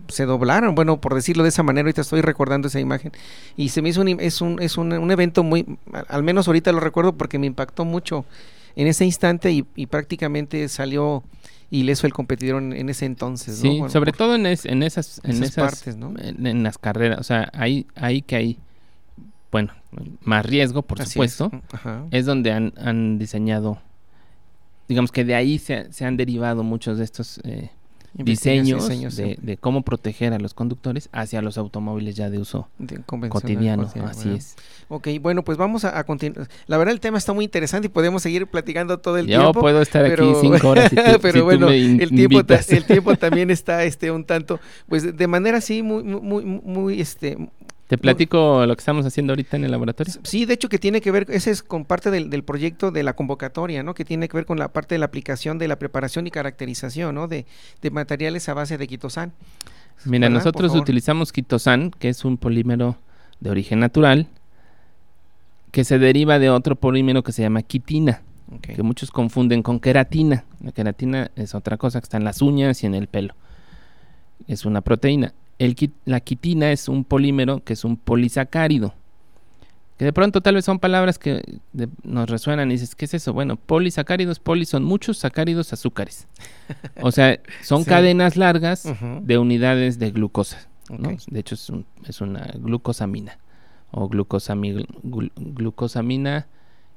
Speaker 1: se doblaron, bueno, por decirlo de esa manera, ahorita estoy recordando esa imagen y se me hizo un, es un, es un, un evento muy, al menos ahorita lo recuerdo porque me impactó mucho en ese instante y, y prácticamente salió ileso el competidor en, ese entonces.
Speaker 2: Sí, sobre todo en, en esas, en esas, partes, ¿no? En, las carreras, o sea, ahí, ahí que hay, bueno, más riesgo, por supuesto, es. donde han, han, diseñado, digamos que de ahí se, se han derivado muchos de estos eh, diseños, de, cómo proteger a los conductores hacia los automóviles ya de uso cotidiano. Así es.
Speaker 1: Ok, bueno, pues vamos a, continuar. La verdad el tema está muy interesante y podemos seguir platicando todo el tiempo.
Speaker 2: Yo puedo estar aquí *laughs* cinco horas.
Speaker 1: pero bueno, el tiempo, el tiempo también *laughs* está este un tanto, pues de manera así muy, muy, muy, este,
Speaker 2: ¿Te platico lo que estamos haciendo ahorita en el laboratorio?
Speaker 1: Sí, de hecho que tiene que ver, ese es con parte del, proyecto de la convocatoria, ¿no? Que tiene que ver con la parte de la aplicación de la preparación y caracterización, ¿no? De, materiales a base de quitosan.
Speaker 2: Mira, nosotros utilizamos quitosan, que es un polímero de origen natural, que se deriva de otro polímero que se llama quitina, que muchos confunden con queratina. La queratina es otra cosa que está en las uñas y en el pelo. Es una proteína la quitina es un polímero que es un polisacárido. Que de pronto tal vez son palabras que nos resuenan y dices, ¿qué es eso? Bueno, polisacáridos, poli son muchos sacáridos azúcares. *laughs* O sea, son cadenas largas de unidades de glucosa. De hecho, es, una glucosamina o glucosamina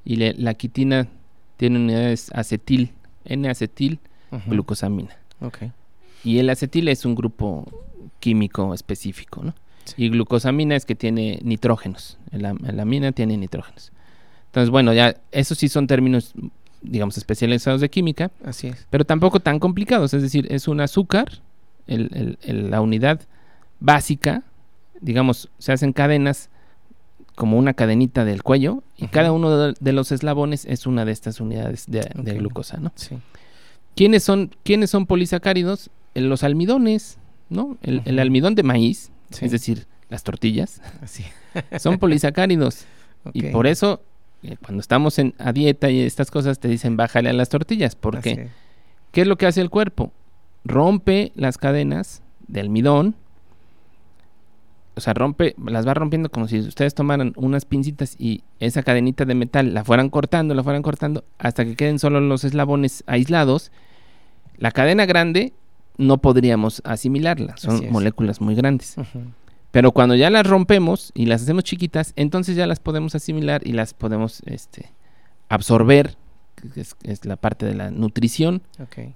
Speaker 2: y la quitina tiene unidades acetil, N-acetil, glucosamina. Y el acetil es un grupo químico específico, ¿no? Y glucosamina es que tiene nitrógenos. La, amina tiene nitrógenos. Entonces, bueno, ya esos sí son términos, digamos, especializados de química.
Speaker 1: Así es.
Speaker 2: Pero tampoco tan complicados. Es decir, es un azúcar, la unidad básica, digamos, se hacen cadenas como una cadenita del cuello y cada uno de, los eslabones es una de estas unidades de, glucosa, ¿no?
Speaker 1: Sí.
Speaker 2: ¿Quiénes son, ¿Quiénes son polisacáridos? Los almidones, ¿no? El, almidón de maíz, es decir, las tortillas, *laughs* son polisacáridos. Y por eso, eh, cuando estamos en, a dieta y estas cosas, te dicen bájale a las tortillas. ¿Por qué? ¿Qué es lo que hace el cuerpo? Rompe las cadenas de almidón. O sea, rompe, las va rompiendo como si ustedes tomaran unas pincitas y esa cadenita de metal la fueran cortando, la fueran cortando, hasta que queden solo los eslabones aislados. La cadena grande no podríamos asimilarlas, son moléculas muy grandes. Pero cuando ya las rompemos y las hacemos chiquitas, entonces ya las podemos asimilar y las podemos este, absorber, que es, la parte de la nutrición,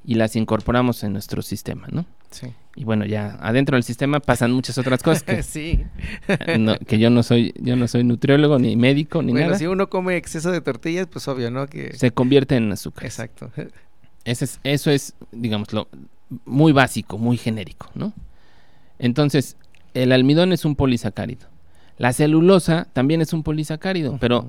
Speaker 2: y las incorporamos en nuestro sistema, ¿no? Sí. Y bueno, ya adentro del sistema pasan muchas otras cosas que, *laughs*
Speaker 1: sí. *laughs*
Speaker 2: que yo no soy yo no soy nutriólogo ni médico ni bueno, nada.
Speaker 1: si uno come exceso de tortillas, pues obvio, ¿no? Que
Speaker 2: se convierte en azúcar.
Speaker 1: Exacto.
Speaker 2: Ese es, eso es, digamos, lo muy básico, muy genérico, ¿no? Entonces, el almidón es un polisacárido. La celulosa también es un polisacárido, pero,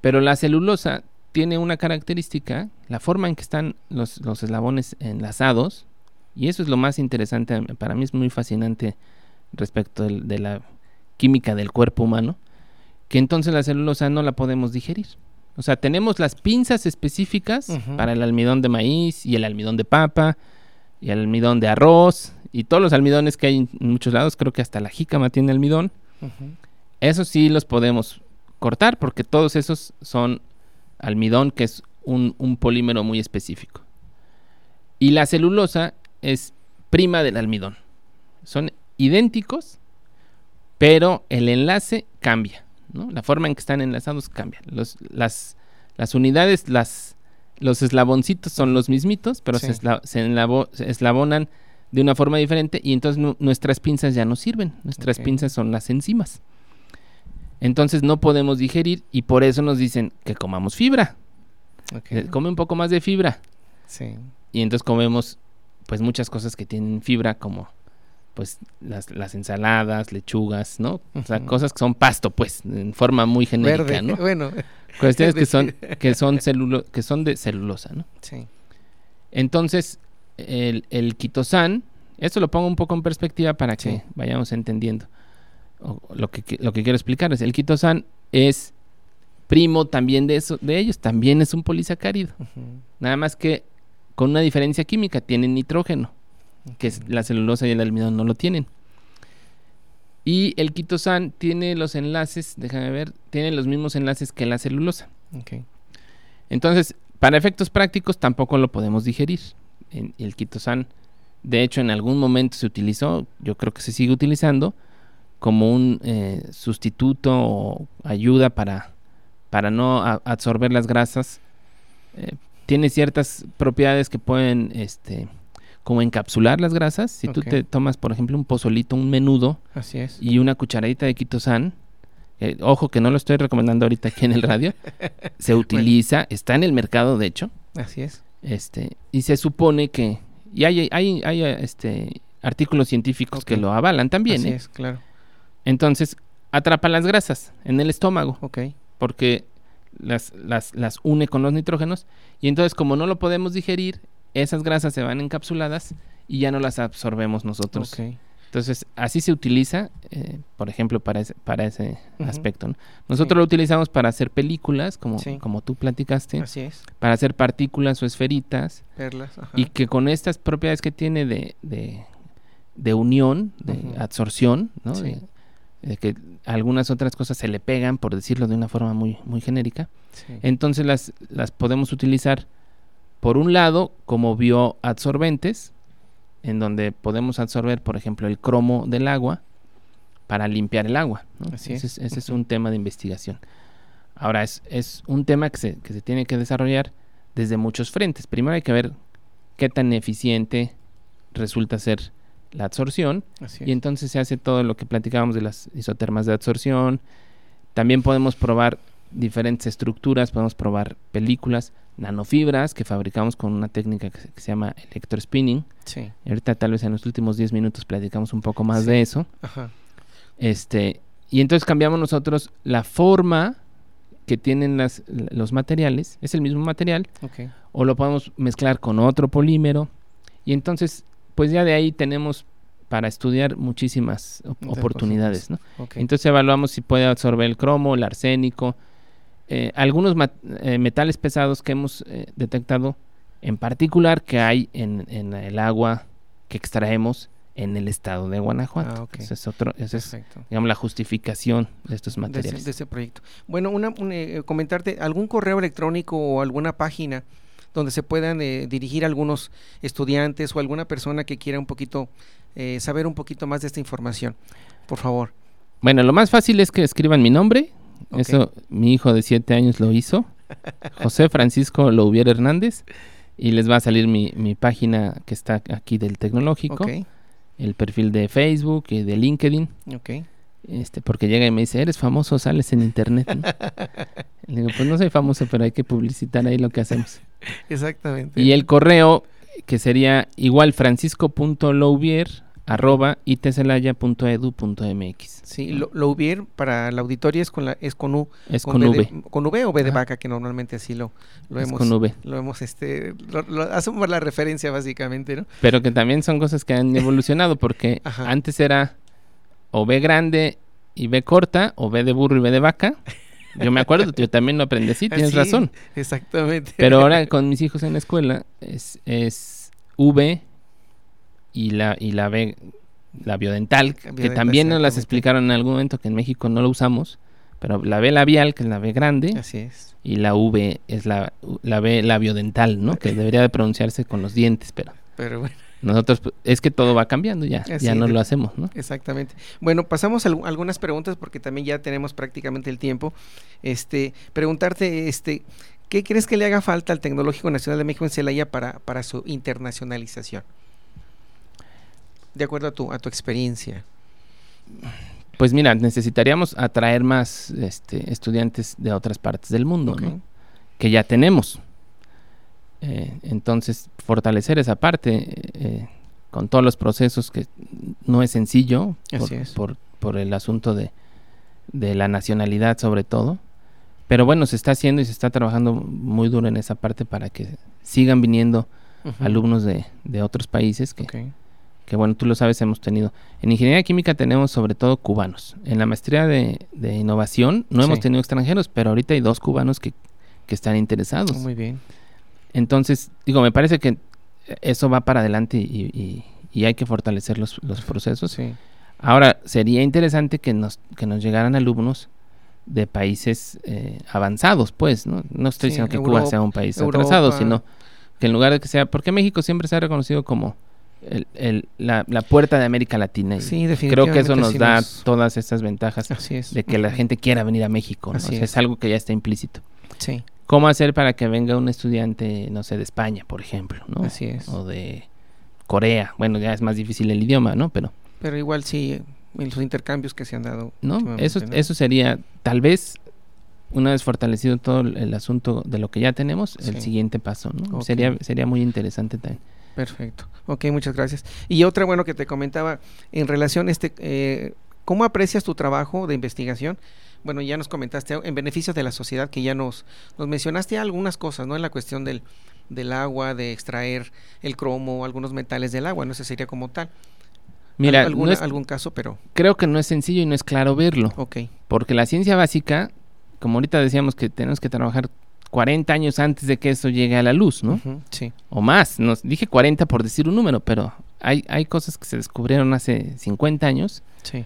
Speaker 2: pero la celulosa tiene una característica, la forma en que están los, eslabones enlazados, y eso es lo más interesante, para mí es muy fascinante respecto de, la química del cuerpo humano, que entonces la celulosa no la podemos digerir. O sea, tenemos las pinzas específicas para el almidón de maíz y el almidón de papa y el almidón de arroz y todos los almidones que hay en muchos lados, creo que hasta la jícama tiene almidón. Esos sí los podemos cortar porque todos esos son almidón, que es un, polímero muy específico. Y la celulosa es prima del almidón. Son idénticos, pero el enlace cambia. La forma en que están enlazados cambia. las, las unidades, las, los eslaboncitos son los mismitos, pero se, eslabonan de una forma diferente y entonces nuestras pinzas ya no sirven. Nuestras pinzas son las enzimas. Entonces no podemos digerir y por eso nos dicen que comamos fibra. Eh, come un poco más de fibra. Sí. Y entonces comemos pues muchas cosas que tienen fibra como pues las, ensaladas, lechugas, ¿no? O sea, cosas que son pasto, pues, en forma muy genérica, ¿no? *laughs*
Speaker 1: Bueno.
Speaker 2: Cuestiones que son, *laughs* que son que son de celulosa, ¿no? Sí. Entonces, el, el quitosan, esto lo pongo un poco en perspectiva para que vayamos entendiendo. lo, que, lo que quiero explicar es, el quitosan es primo también de, eso, de ellos, también es un polisacárido. Nada más que con una diferencia química, tiene nitrógeno, que es la celulosa y el almidón no lo tienen. Y el quitosan tiene los enlaces, déjame ver, tiene los mismos enlaces que la celulosa. Entonces, para efectos prácticos tampoco lo podemos digerir el quitosan, de hecho, en algún momento se utilizó, yo creo que se sigue utilizando, como un eh, sustituto o ayuda para, para no absorber las grasas. Eh, tiene ciertas propiedades que pueden, este, como encapsular las grasas. Si tú te tomas, por ejemplo, un pozolito, un menudo
Speaker 1: Así es.
Speaker 2: y una cucharadita de quitosan, eh, ojo que no lo estoy recomendando ahorita aquí en el radio, *laughs* se utiliza, está en el mercado de hecho.
Speaker 1: Así es.
Speaker 2: Este, y se supone que, y hay, hay, hay este, artículos científicos que lo avalan también.
Speaker 1: Así
Speaker 2: ¿eh?
Speaker 1: es, claro.
Speaker 2: Entonces, atrapa las grasas en el estómago.
Speaker 1: Ok.
Speaker 2: Porque las, las, las une con los nitrógenos. Y entonces, como no lo podemos digerir, esas grasas se van encapsuladas y ya no las absorbemos nosotros. Okay. Entonces, así se utiliza, eh, por ejemplo, para ese, para ese aspecto. Nosotros lo utilizamos para hacer películas, como, como tú platicaste.
Speaker 1: Así es.
Speaker 2: Para hacer partículas o esferitas.
Speaker 1: Perlas,
Speaker 2: Y que con estas propiedades que tiene de, de, unión, de absorción, ¿no? De, que algunas otras cosas se le pegan, por decirlo de una forma muy, muy genérica. Entonces las, las podemos utilizar, por un lado, como bioabsorbentes, en donde podemos absorber, por ejemplo, el cromo del agua para limpiar el agua. ese, es, un tema de investigación. Ahora, es, es un tema que se, que se, tiene que desarrollar desde muchos frentes. Primero hay que ver qué tan eficiente resulta ser la absorción y entonces se hace todo lo que platicábamos de las isotermas de absorción. También podemos probar diferentes estructuras, podemos probar películas, nanofibras que fabricamos con una técnica que se, llama electrospinning. Sí. ahorita tal vez en los últimos 10 minutos platicamos un poco más de eso. Ajá. Este, y entonces cambiamos nosotros la forma que tienen las, los materiales, es el mismo material, o lo podemos mezclar con otro polímero, y entonces, pues ya de ahí tenemos para estudiar muchísimas oportunidades, ¿no? Entonces evaluamos si puede absorber el cromo, el arsénico, eh, algunos eh, metales pesados que hemos eh, detectado, en particular que hay en, el agua que extraemos en el estado de Guanajuato. Ah, esa es, otro, esa es digamos, la justificación de estos materiales.
Speaker 1: De ese, proyecto. Bueno, una, comentarte, ¿algún correo electrónico o alguna página donde se puedan eh, dirigir algunos estudiantes o alguna persona que quiera un poquito saber un poquito más de esta información. Por favor.
Speaker 2: Bueno, lo más fácil es que escriban mi nombre. Eso mi hijo de siete años lo hizo. *laughs* José Francisco Louvier Hernández. Y les va a salir mi, mi página que está aquí del tecnológico. El perfil de Facebook y de LinkedIn.
Speaker 1: Okay.
Speaker 2: Este, porque llega y me dice, eres famoso, sales en internet. *laughs* Le digo, pues no soy famoso, pero hay que publicitar ahí lo que hacemos. *laughs*
Speaker 1: Exactamente.
Speaker 2: Y el correo, que sería igual francisco.louvier arroba itcelaya.edu.mx.
Speaker 1: Sí, lo, Louvier para la auditoría es con la es con U.
Speaker 2: Es con, V.
Speaker 1: con V o V de vaca, que normalmente así lo, lo
Speaker 2: es
Speaker 1: hemos.
Speaker 2: con V.
Speaker 1: Lo hemos, este, lo, hacemos la referencia básicamente, ¿no?
Speaker 2: Pero que también son cosas que han *laughs* evolucionado, porque antes era o B grande y B corta, o B de burro y B de vaca. Yo me acuerdo, yo también lo aprendí así, *laughs* tienes razón.
Speaker 1: Exactamente.
Speaker 2: Pero ahora con mis hijos en la escuela es, es V y la, y la B, la biodental, que también nos las explicaron en algún momento que en México no lo usamos, pero la B labial, que es la B grande,
Speaker 1: Así es.
Speaker 2: y la V es la, la B labiodental, ¿no? Que debería de pronunciarse con los dientes, pero...
Speaker 1: Pero bueno.
Speaker 2: Nosotros, es que todo va cambiando ya, ya no lo hacemos, ¿no?
Speaker 1: Exactamente. Bueno, pasamos a algunas preguntas porque también ya tenemos prácticamente el tiempo. Este, preguntarte, este, ¿qué crees que le haga falta al Tecnológico Nacional de México en Celaya para, para su internacionalización? De acuerdo a tu, a tu experiencia.
Speaker 2: Pues mira, necesitaríamos atraer más este, estudiantes de otras partes del mundo, ¿no? Que ya tenemos. Eh, entonces, fortalecer esa parte eh, con todos los procesos que no es sencillo por, por, el asunto de, de, la nacionalidad sobre todo. Pero bueno, se está haciendo y se está trabajando muy duro en esa parte para que sigan viniendo alumnos de, de, otros países que, que, bueno, tú lo sabes, hemos tenido. En ingeniería química tenemos sobre todo cubanos. En la maestría de, de innovación no hemos tenido extranjeros, pero ahorita hay dos cubanos que, que están interesados.
Speaker 1: Muy bien.
Speaker 2: Entonces, digo, me parece que eso va para adelante y, hay que fortalecer los, procesos. Ahora, sería interesante que nos, que nos llegaran alumnos de países eh, avanzados, pues, ¿no? No estoy diciendo que Cuba sea un país atrasado, sino que en lugar de que sea, porque México siempre se ha reconocido como el, la, puerta de América Latina.
Speaker 1: Y
Speaker 2: creo que eso nos da todas estas ventajas de que la gente quiera venir a México. es. algo que ya está implícito.
Speaker 1: Sí.
Speaker 2: ¿Cómo hacer para que venga un estudiante, no sé, de España, por ejemplo, ¿no?
Speaker 1: Así es.
Speaker 2: O de Corea. Bueno, ya es más difícil el idioma, ¿no? Pero
Speaker 1: pero igual sí en los intercambios que se han dado.
Speaker 2: No, eso eso sería tal vez una vez fortalecido todo el asunto de lo que ya tenemos, el siguiente paso, ¿no? Sería sería muy interesante también.
Speaker 1: Perfecto. Ok, muchas gracias. Y otra, bueno, que te comentaba en relación, este, eh, ¿cómo aprecias tu trabajo de investigación? bueno, ya nos comentaste en beneficio de la sociedad que ya nos, nos mencionaste algunas cosas, ¿no? En la cuestión del, del agua, de extraer el cromo, algunos metales del agua, no sé, sería como tal.
Speaker 2: Mira,
Speaker 1: algún caso, pero...
Speaker 2: Creo que no es sencillo y no es claro verlo.
Speaker 1: Ok.
Speaker 2: Porque la ciencia básica, como ahorita decíamos que tenemos que trabajar 40 años antes de que eso llegue a la luz, ¿no?
Speaker 1: sí.
Speaker 2: O más. Nos dije 40 por decir un número, pero hay, hay cosas que se descubrieron hace 50 años.
Speaker 1: Sí.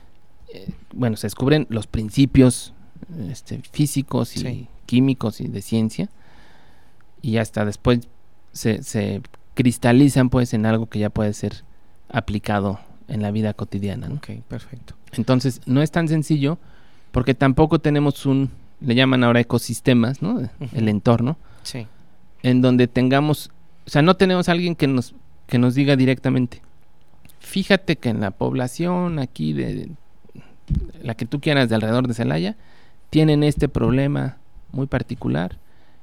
Speaker 2: Eh, bueno, se descubren los principios este, físicos y químicos y de ciencia y hasta después se, cristalizan pues en algo que ya puede ser aplicado en la vida cotidiana.
Speaker 1: Ok, perfecto.
Speaker 2: Entonces no es tan sencillo porque tampoco tenemos un, le llaman ahora ecosistemas, ¿no? El entorno.
Speaker 1: Sí.
Speaker 2: En donde tengamos, o sea, no tenemos alguien que nos, que nos diga directamente, fíjate que en la población aquí de la que tú quieras de alrededor de Celaya, tienen este problema muy particular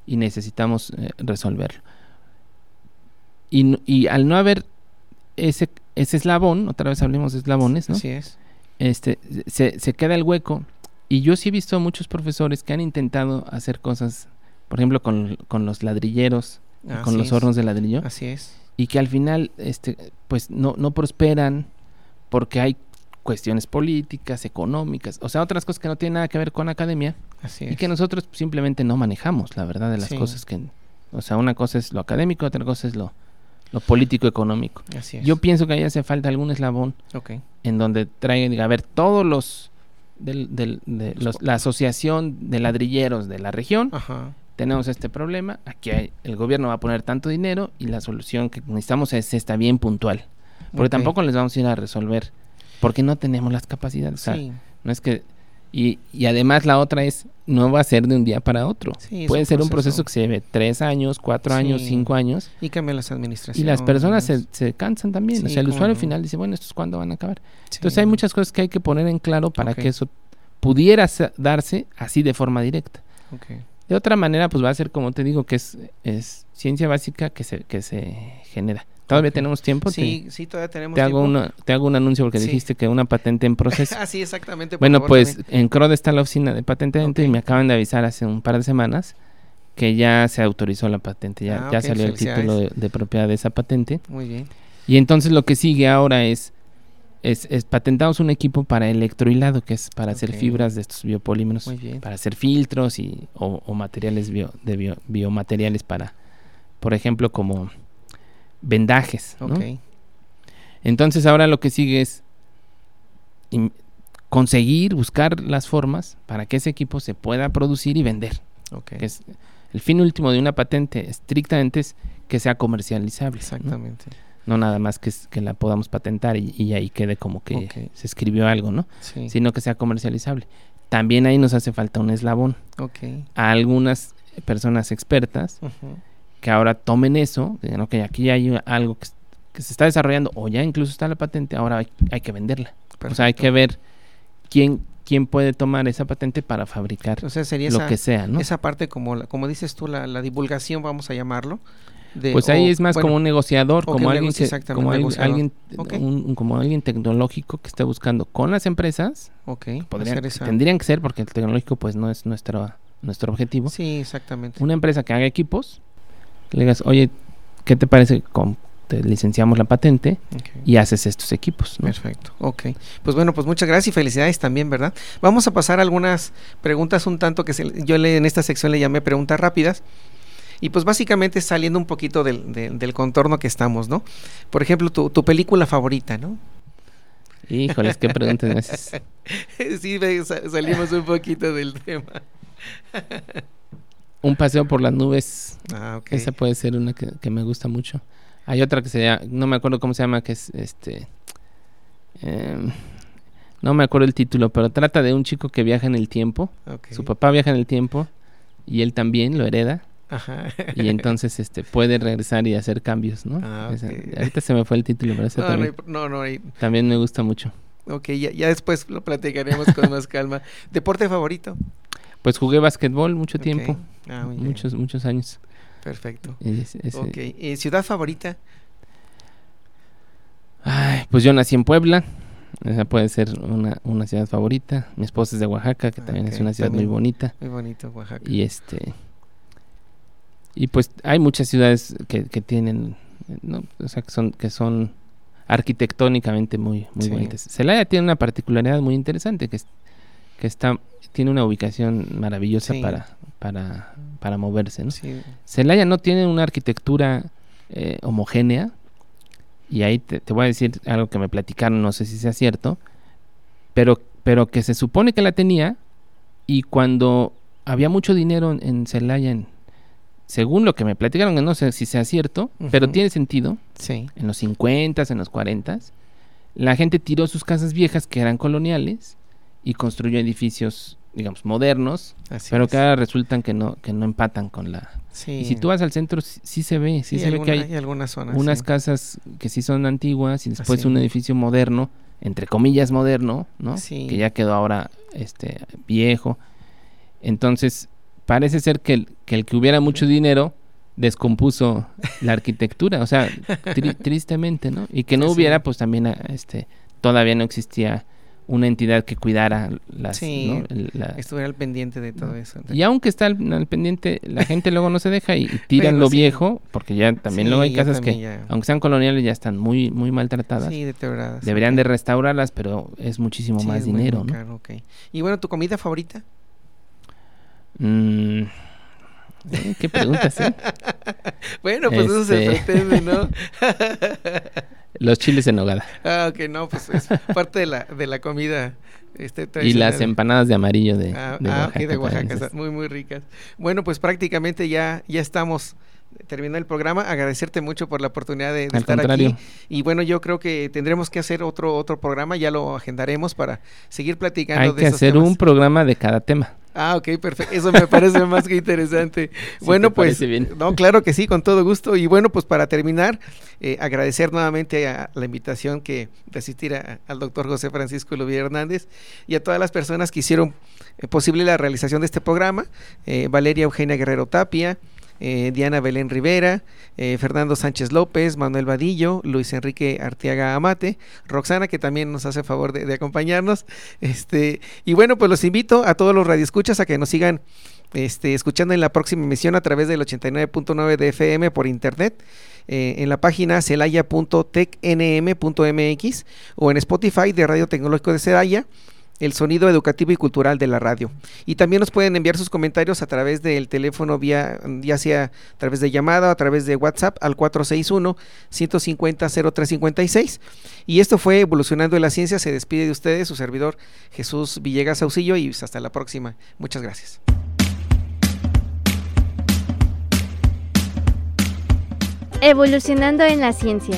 Speaker 2: y necesitamos eh, resolverlo. Y, al no haber ese, ese eslabón, otra vez hablemos de eslabones, ¿no?
Speaker 1: Así es.
Speaker 2: Este, se, se queda el hueco. Y yo sí he visto muchos profesores que han intentado hacer cosas, por ejemplo, con, los ladrilleros, con los hornos de ladrillo.
Speaker 1: Así es.
Speaker 2: Y que al final, este, pues no, no prosperan porque hay cuestiones políticas, económicas, o sea, otras cosas que no tienen nada que ver con academia
Speaker 1: Así
Speaker 2: y que nosotros simplemente no manejamos, la verdad, de las cosas que, o sea, una cosa es lo académico, otra cosa es lo, lo político económico.
Speaker 1: Así
Speaker 2: Yo pienso que ahí hace falta algún eslabón en donde traigan, a ver, todos los, del, del, de la asociación de ladrilleros de la región tenemos este problema, aquí hay, el gobierno va a poner tanto dinero y la solución que necesitamos es esta bien puntual. Porque tampoco les vamos a ir a resolver, porque no tenemos las capacidades. no es que y, y, además la otra es, no va a ser de un día para otro. Puede ser un proceso que se lleve tres años, cuatro años, cinco años.
Speaker 1: Y cambian las administraciones.
Speaker 2: Y las personas se, se cansan también. o sea, el usuario final dice, bueno, ¿esto es cuándo van a acabar? Entonces hay muchas cosas que hay que poner en claro para que eso pudiera darse así de forma directa. De otra manera, pues va a ser como te digo, que es, es ciencia básica que se, que se genera. ¿Todavía tenemos tiempo?
Speaker 1: Sí, sí, todavía tenemos
Speaker 2: te
Speaker 1: tiempo.
Speaker 2: Hago te hago un anuncio porque dijiste que una patente en proceso. *laughs*
Speaker 1: ah, sí, exactamente.
Speaker 2: bueno, pues en CROD está la oficina de patente y me acaban de avisar hace un par de semanas que ya se autorizó la patente, ya, ah, ya salió el título de, propiedad de esa patente.
Speaker 1: Muy bien.
Speaker 2: Y entonces lo que sigue ahora es, es, patentamos un equipo para electrohilado, que es para hacer fibras de estos biopolímeros, para hacer filtros y, o, materiales bio, de biomateriales para, por ejemplo, como vendajes. Entonces ahora lo que sigue es conseguir, buscar las formas para que ese equipo se pueda producir y vender. es, el fin último de una patente estrictamente es que sea comercializable.
Speaker 1: Exactamente.
Speaker 2: ¿no? nada más que, que la podamos patentar y, ahí quede como que se escribió algo, ¿no? Sino que sea comercializable. También ahí nos hace falta un eslabón. A algunas personas expertas que ahora tomen eso, digan, ok, aquí hay algo que, se está desarrollando o ya incluso está la patente, ahora hay, que venderla. O sea, hay que ver quién quién puede tomar esa patente para fabricar
Speaker 1: o sea, sería
Speaker 2: lo que sea, ¿no?
Speaker 1: Esa parte como como dices tú la, la divulgación vamos a llamarlo.
Speaker 2: pues ahí es más como un negociador, como alguien como alguien un, como alguien tecnológico que esté buscando con las empresas.
Speaker 1: Okay,
Speaker 2: tendrían que ser porque el tecnológico pues no es nuestro nuestro objetivo.
Speaker 1: Sí, exactamente.
Speaker 2: Una empresa que haga equipos le digas, oye, ¿qué te parece? Con, te licenciamos la patente y haces estos equipos.
Speaker 1: Perfecto, ok. Pues bueno, pues muchas gracias y felicidades también, ¿verdad? Vamos a pasar algunas preguntas un tanto que yo le, en esta sección le llamé preguntas rápidas. Y pues básicamente saliendo un poquito del, del contorno que estamos, ¿no? Por ejemplo, tu, tu película favorita, ¿no?
Speaker 2: Híjoles, qué preguntas me *laughs* haces.
Speaker 1: sí, salimos un poquito del tema.
Speaker 2: Un paseo por las nubes. Ah, Esa puede ser una que, me gusta mucho. Hay otra que se llama, no me acuerdo cómo se llama, que es este... Em, no me acuerdo el título, pero trata de un chico que viaja en el tiempo. Su papá viaja en el tiempo y él también lo hereda. Ajá. y entonces este puede regresar y hacer cambios, ¿no? Ah, ahorita se me fue el título, pero ese también, no, no, también me gusta mucho.
Speaker 1: Ok, ya, ya después lo platicaremos con más *laughs* calma. ¿Deporte favorito?
Speaker 2: Pues jugué básquetbol mucho tiempo. Ah, muchos, muchos años.
Speaker 1: Perfecto. ok. ¿Y ¿Ciudad favorita?
Speaker 2: Ay, pues yo nací en Puebla. Esa puede ser una, una ciudad favorita. Mi esposa es de Oaxaca, que también es una ciudad muy bonita.
Speaker 1: Muy bonito, Oaxaca.
Speaker 2: Y este. Y pues hay muchas ciudades que, que tienen, ¿no? o sea, que son, que son arquitectónicamente muy, muy bonitas. Celaya tiene una particularidad muy interesante, que, es, que está tiene una ubicación maravillosa para, para, para moverse. ¿no? Celaya no tiene una arquitectura eh, homogénea, y ahí te, voy a decir algo que me platicaron, no sé si sea cierto, pero, pero que se supone que la tenía, y cuando había mucho dinero en, Celaya, según lo que me platicaron, no sé si sea cierto, pero tiene sentido,
Speaker 1: sí.
Speaker 2: en los 50, en los 40, la gente tiró sus casas viejas que eran coloniales y construyó edificios digamos, modernos, pero que ahora resultan que no, que no empatan con la... Y si tú vas al centro, sí, se ve, sí, se ve que hay,
Speaker 1: algunas zonas,
Speaker 2: unas casas que sí son antiguas y después un edificio moderno, entre comillas moderno, ¿no? Que ya quedó ahora este viejo. Entonces, parece ser que el que, el que hubiera mucho dinero descompuso la *laughs* arquitectura, o sea, tristemente, ¿no? Y que no hubiera, pues también este todavía no existía una entidad que cuidara las
Speaker 1: sí, estuviera al pendiente de todo eso
Speaker 2: y aunque está al, pendiente la gente luego no se deja y, *laughs* tiran lo viejo porque ya también luego hay casas que aunque sean coloniales ya están muy muy maltratadas.
Speaker 1: Sí deterioradas
Speaker 2: deberían de restaurarlas pero es muchísimo más dinero ¿no?
Speaker 1: y bueno tu comida favorita
Speaker 2: mm, eh, qué preguntas *laughs* eh
Speaker 1: bueno pues eso se este, pretende no *laughs*
Speaker 2: Los chiles en nogada.
Speaker 1: Ah, ok, no, pues es parte de la, de la comida. Este,
Speaker 2: y las empanadas de amarillo de,
Speaker 1: ah, de ah, Oaxaca. de Oaxaca, muy, muy ricas. Bueno, pues prácticamente ya, ya estamos terminó el programa, agradecerte mucho por la oportunidad de, estar aquí. Y bueno, yo creo que tendremos que hacer otro otro programa, ya lo agendaremos para seguir platicando.
Speaker 2: Hay que hacer un programa de cada tema.
Speaker 1: Ah, ok, perfecto. Eso me parece *laughs* más que interesante. bueno, pues, bien? no, claro que sí, con todo gusto. Y bueno, pues para terminar, eh, agradecer nuevamente a la invitación que de asistir al doctor José Francisco Lubier Hernández y a todas las personas que hicieron eh, posible la realización de este programa. Eh, Valeria Eugenia Guerrero Tapia, eh, Diana Belén Rivera, eh, Fernando Sánchez López, Manuel Vadillo, Luis Enrique Artiaga Amate, Roxana, que también nos hace favor de, acompañarnos. *laughs* Este, y bueno, pues los invito a todos los radioescuchas a que nos sigan este, escuchando en la próxima emisión a través del 89.9 de FM por internet. Eh, en la página celaya.tecnm.mx o en Spotify de Radio Tecnológico de Celaya el sonido educativo y cultural de la radio. Y también nos pueden enviar sus comentarios a través del teléfono vía, ya sea a través de llamada o a través de WhatsApp al 461-150-0356. Y esto fue Evolucionando en la Ciencia. Se despide de ustedes su servidor Jesús Villegas Saucillo y hasta la próxima. Muchas gracias.
Speaker 3: Evolucionando en la Ciencia.